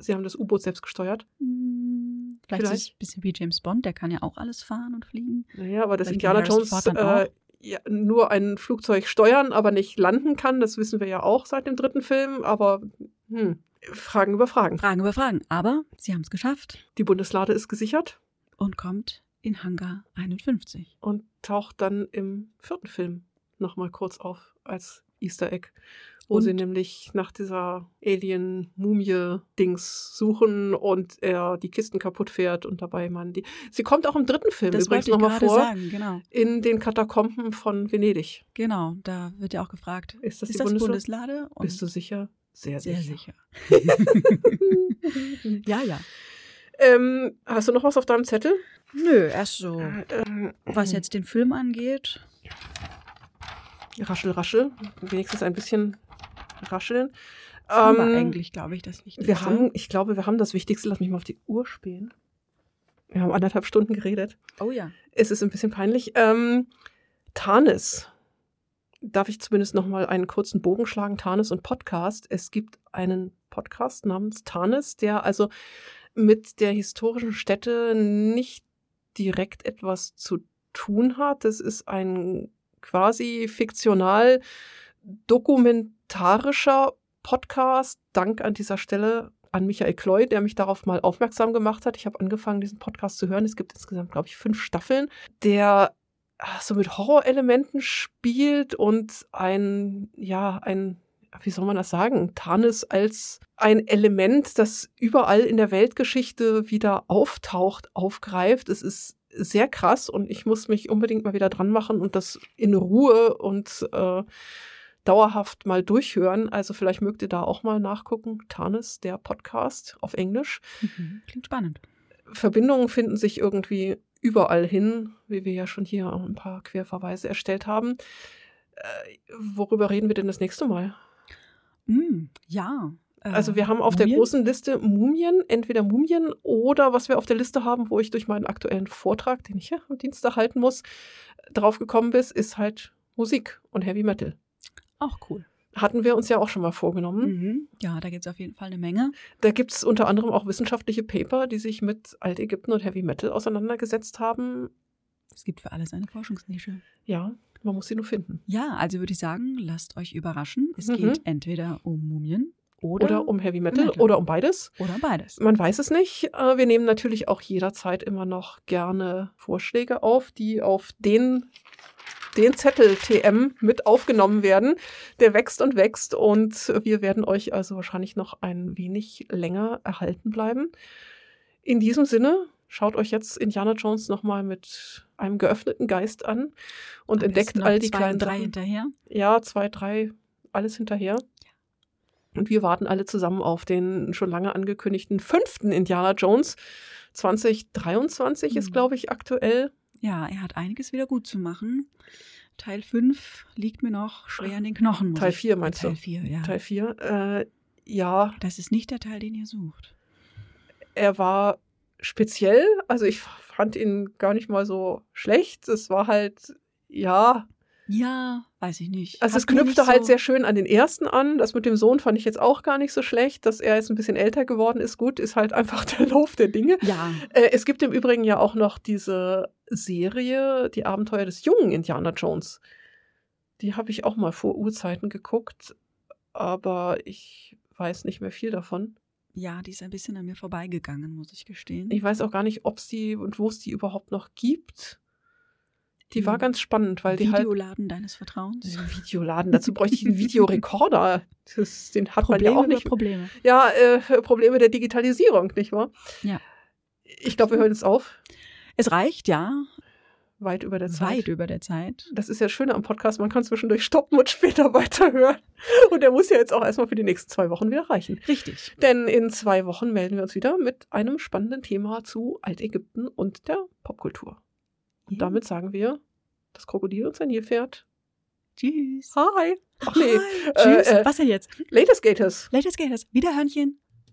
Sie haben das U-Boot selbst gesteuert? Hm, Vielleicht, Vielleicht. ist es ein bisschen wie James Bond, der kann ja auch alles fahren und fliegen. Naja, aber dass Indiana Jones äh, ja, nur ein Flugzeug steuern, aber nicht landen kann, das wissen wir ja auch seit dem dritten Film. Aber hm, Fragen über Fragen. Fragen über Fragen. Aber sie haben es geschafft Die Bundeslade ist gesichert und kommt in Hangar 51. und taucht dann im vierten Film nochmal kurz auf als Easter Egg, wo Und- sie nämlich nach dieser Alien-Mumie-Dings suchen und er die Kisten kaputt fährt und dabei man die. Sie kommt auch im dritten Film Das übrigens nochmal vor. sagen, genau. In den Katakomben von Venedig. Genau, da wird ja auch gefragt, Ist das ist die das Bundeslade? Bundeslade? Und Bist du sicher? Sehr, sehr sicher. sicher. (laughs) ja, ja. ähm, hast du noch was auf deinem Zettel? Nö, erst so. Ähm, Was jetzt den Film angeht, Raschel, raschel. Wenigstens ein bisschen rascheln. haben wir Ähm, eigentlich, glaube ich, das nicht. wir haben, ich glaube, wir haben das Wichtigste. Lass mich mal auf die Uhr spähen. Wir haben anderthalb Stunden geredet. Oh ja. Es ist ein bisschen peinlich. Ähm, Tarnis. Darf ich zumindest noch mal einen kurzen Bogen schlagen? Tarnis und Podcast. Es gibt einen Podcast namens Tarnis, der also mit der historischen Stätte nicht direkt etwas zu tun hat. Das ist ein quasi fiktional dokumentarischer Podcast. Dank an dieser Stelle an Michael Kloy, der mich darauf mal aufmerksam gemacht hat. Ich habe angefangen, diesen Podcast zu hören. Es gibt insgesamt, glaube ich, fünf Staffeln, der ah, so mit Horrorelementen spielt und ein, ja, ein, wie soll man das sagen, Tarnis als ein Element, das überall in der Weltgeschichte wieder auftaucht, aufgreift. Es ist sehr krass und ich muss mich unbedingt mal wieder dran machen und das in Ruhe und äh, dauerhaft mal durchhören. Also vielleicht mögt ihr da auch mal nachgucken. Tarnis, der Podcast auf Englisch. Mhm. Klingt spannend. Verbindungen finden sich irgendwie überall hin, wie wir ja schon hier ein paar Querverweise erstellt haben. Äh, worüber reden wir denn das nächste Mal? Mm, ja. Äh, Also wir haben auf der Mumien? großen Liste Mumien, entweder Mumien oder was wir auf der Liste haben, wo ich durch meinen aktuellen Vortrag, den ich ja am Dienstag halten muss, drauf gekommen bin, ist halt Musik und Heavy Metal. Auch cool. Hatten wir uns ja auch schon mal vorgenommen. Mhm. Ja, da gibt es auf jeden Fall eine Menge. Da gibt es unter anderem auch wissenschaftliche Paper, die sich mit Altägypten und Heavy Metal auseinandergesetzt haben. Es gibt für alles eine Forschungsnische. Ja, man muss sie nur finden. Ja, also würde ich sagen, lasst euch überraschen. Es Mhm. geht entweder um Mumien oder, Oder, um Heavy Metal, Metal. oder um beides. oder beides. Man weiß es nicht. Äh, Wir nehmen natürlich auch jederzeit immer noch gerne Vorschläge auf, die auf den, den Zettel TM mit aufgenommen werden. Der wächst und wächst und wir werden euch also wahrscheinlich noch ein wenig länger erhalten bleiben. In diesem Sinne, schaut euch jetzt Indiana Jones nochmal mit einem geöffneten Geist an und Am entdeckt all die zwei, kleinen drei Sachen. hinterher. Ja, zwei, drei, alles hinterher. Und wir warten alle zusammen auf den schon lange angekündigten fünften Indiana Jones. 2023 ist, Mhm. glaube ich, aktuell. Ja, er hat einiges wieder gut zu machen. Teil 5 liegt mir noch schwer in den Knochen. Teil ich- 4 meinst Teil du? 4, ja. Teil 4. Äh, ja, Das ist nicht der Teil, den ihr sucht. er war speziell. Also ich fand ihn gar nicht mal so schlecht. Es war halt, ja, Ja, weiß ich nicht. Also Hat es knüpfte halt so- sehr schön an den ersten an. Das mit dem Sohn fand ich jetzt auch gar nicht so schlecht. Dass er jetzt ein bisschen älter geworden ist, gut, ist halt einfach (laughs) der Lauf der Dinge. Ja, Äh, es gibt im Übrigen ja auch noch diese Serie, die Abenteuer des jungen Indiana Jones. Die habe ich auch mal vor Urzeiten geguckt, aber ich weiß nicht mehr viel davon. ja, die ist ein bisschen an mir vorbeigegangen, muss ich gestehen. Ich weiß auch gar nicht, ob es die und wo es die überhaupt noch gibt. Die war Im ganz spannend, weil die halt Videoladen deines Vertrauens. Videoladen. Dazu bräuchte ich einen (laughs) Videorekorder. Das, den hat man ja auch nicht. Probleme. Ja, äh, Probleme der Digitalisierung, nicht wahr? Ja. Ich glaube, wir hören jetzt auf. Es reicht, ja, Weit über der Zeit. weit über der Zeit. Das ist ja das Schöne am Podcast, man kann zwischendurch stoppen und (laughs) später weiterhören. Und der muss ja jetzt auch erstmal für die nächsten zwei Wochen wieder reichen. Richtig. Denn in zwei Wochen melden wir uns wieder mit einem spannenden Thema zu Altägypten und der Popkultur. Und damit sagen wir, das Krokodil und sein Nilpferd. Tschüss. Hi. Ach nee, Hi. Tschüss. Äh, äh, Was denn jetzt? Latest Gators. Latest Gators. Wiederhörnchen.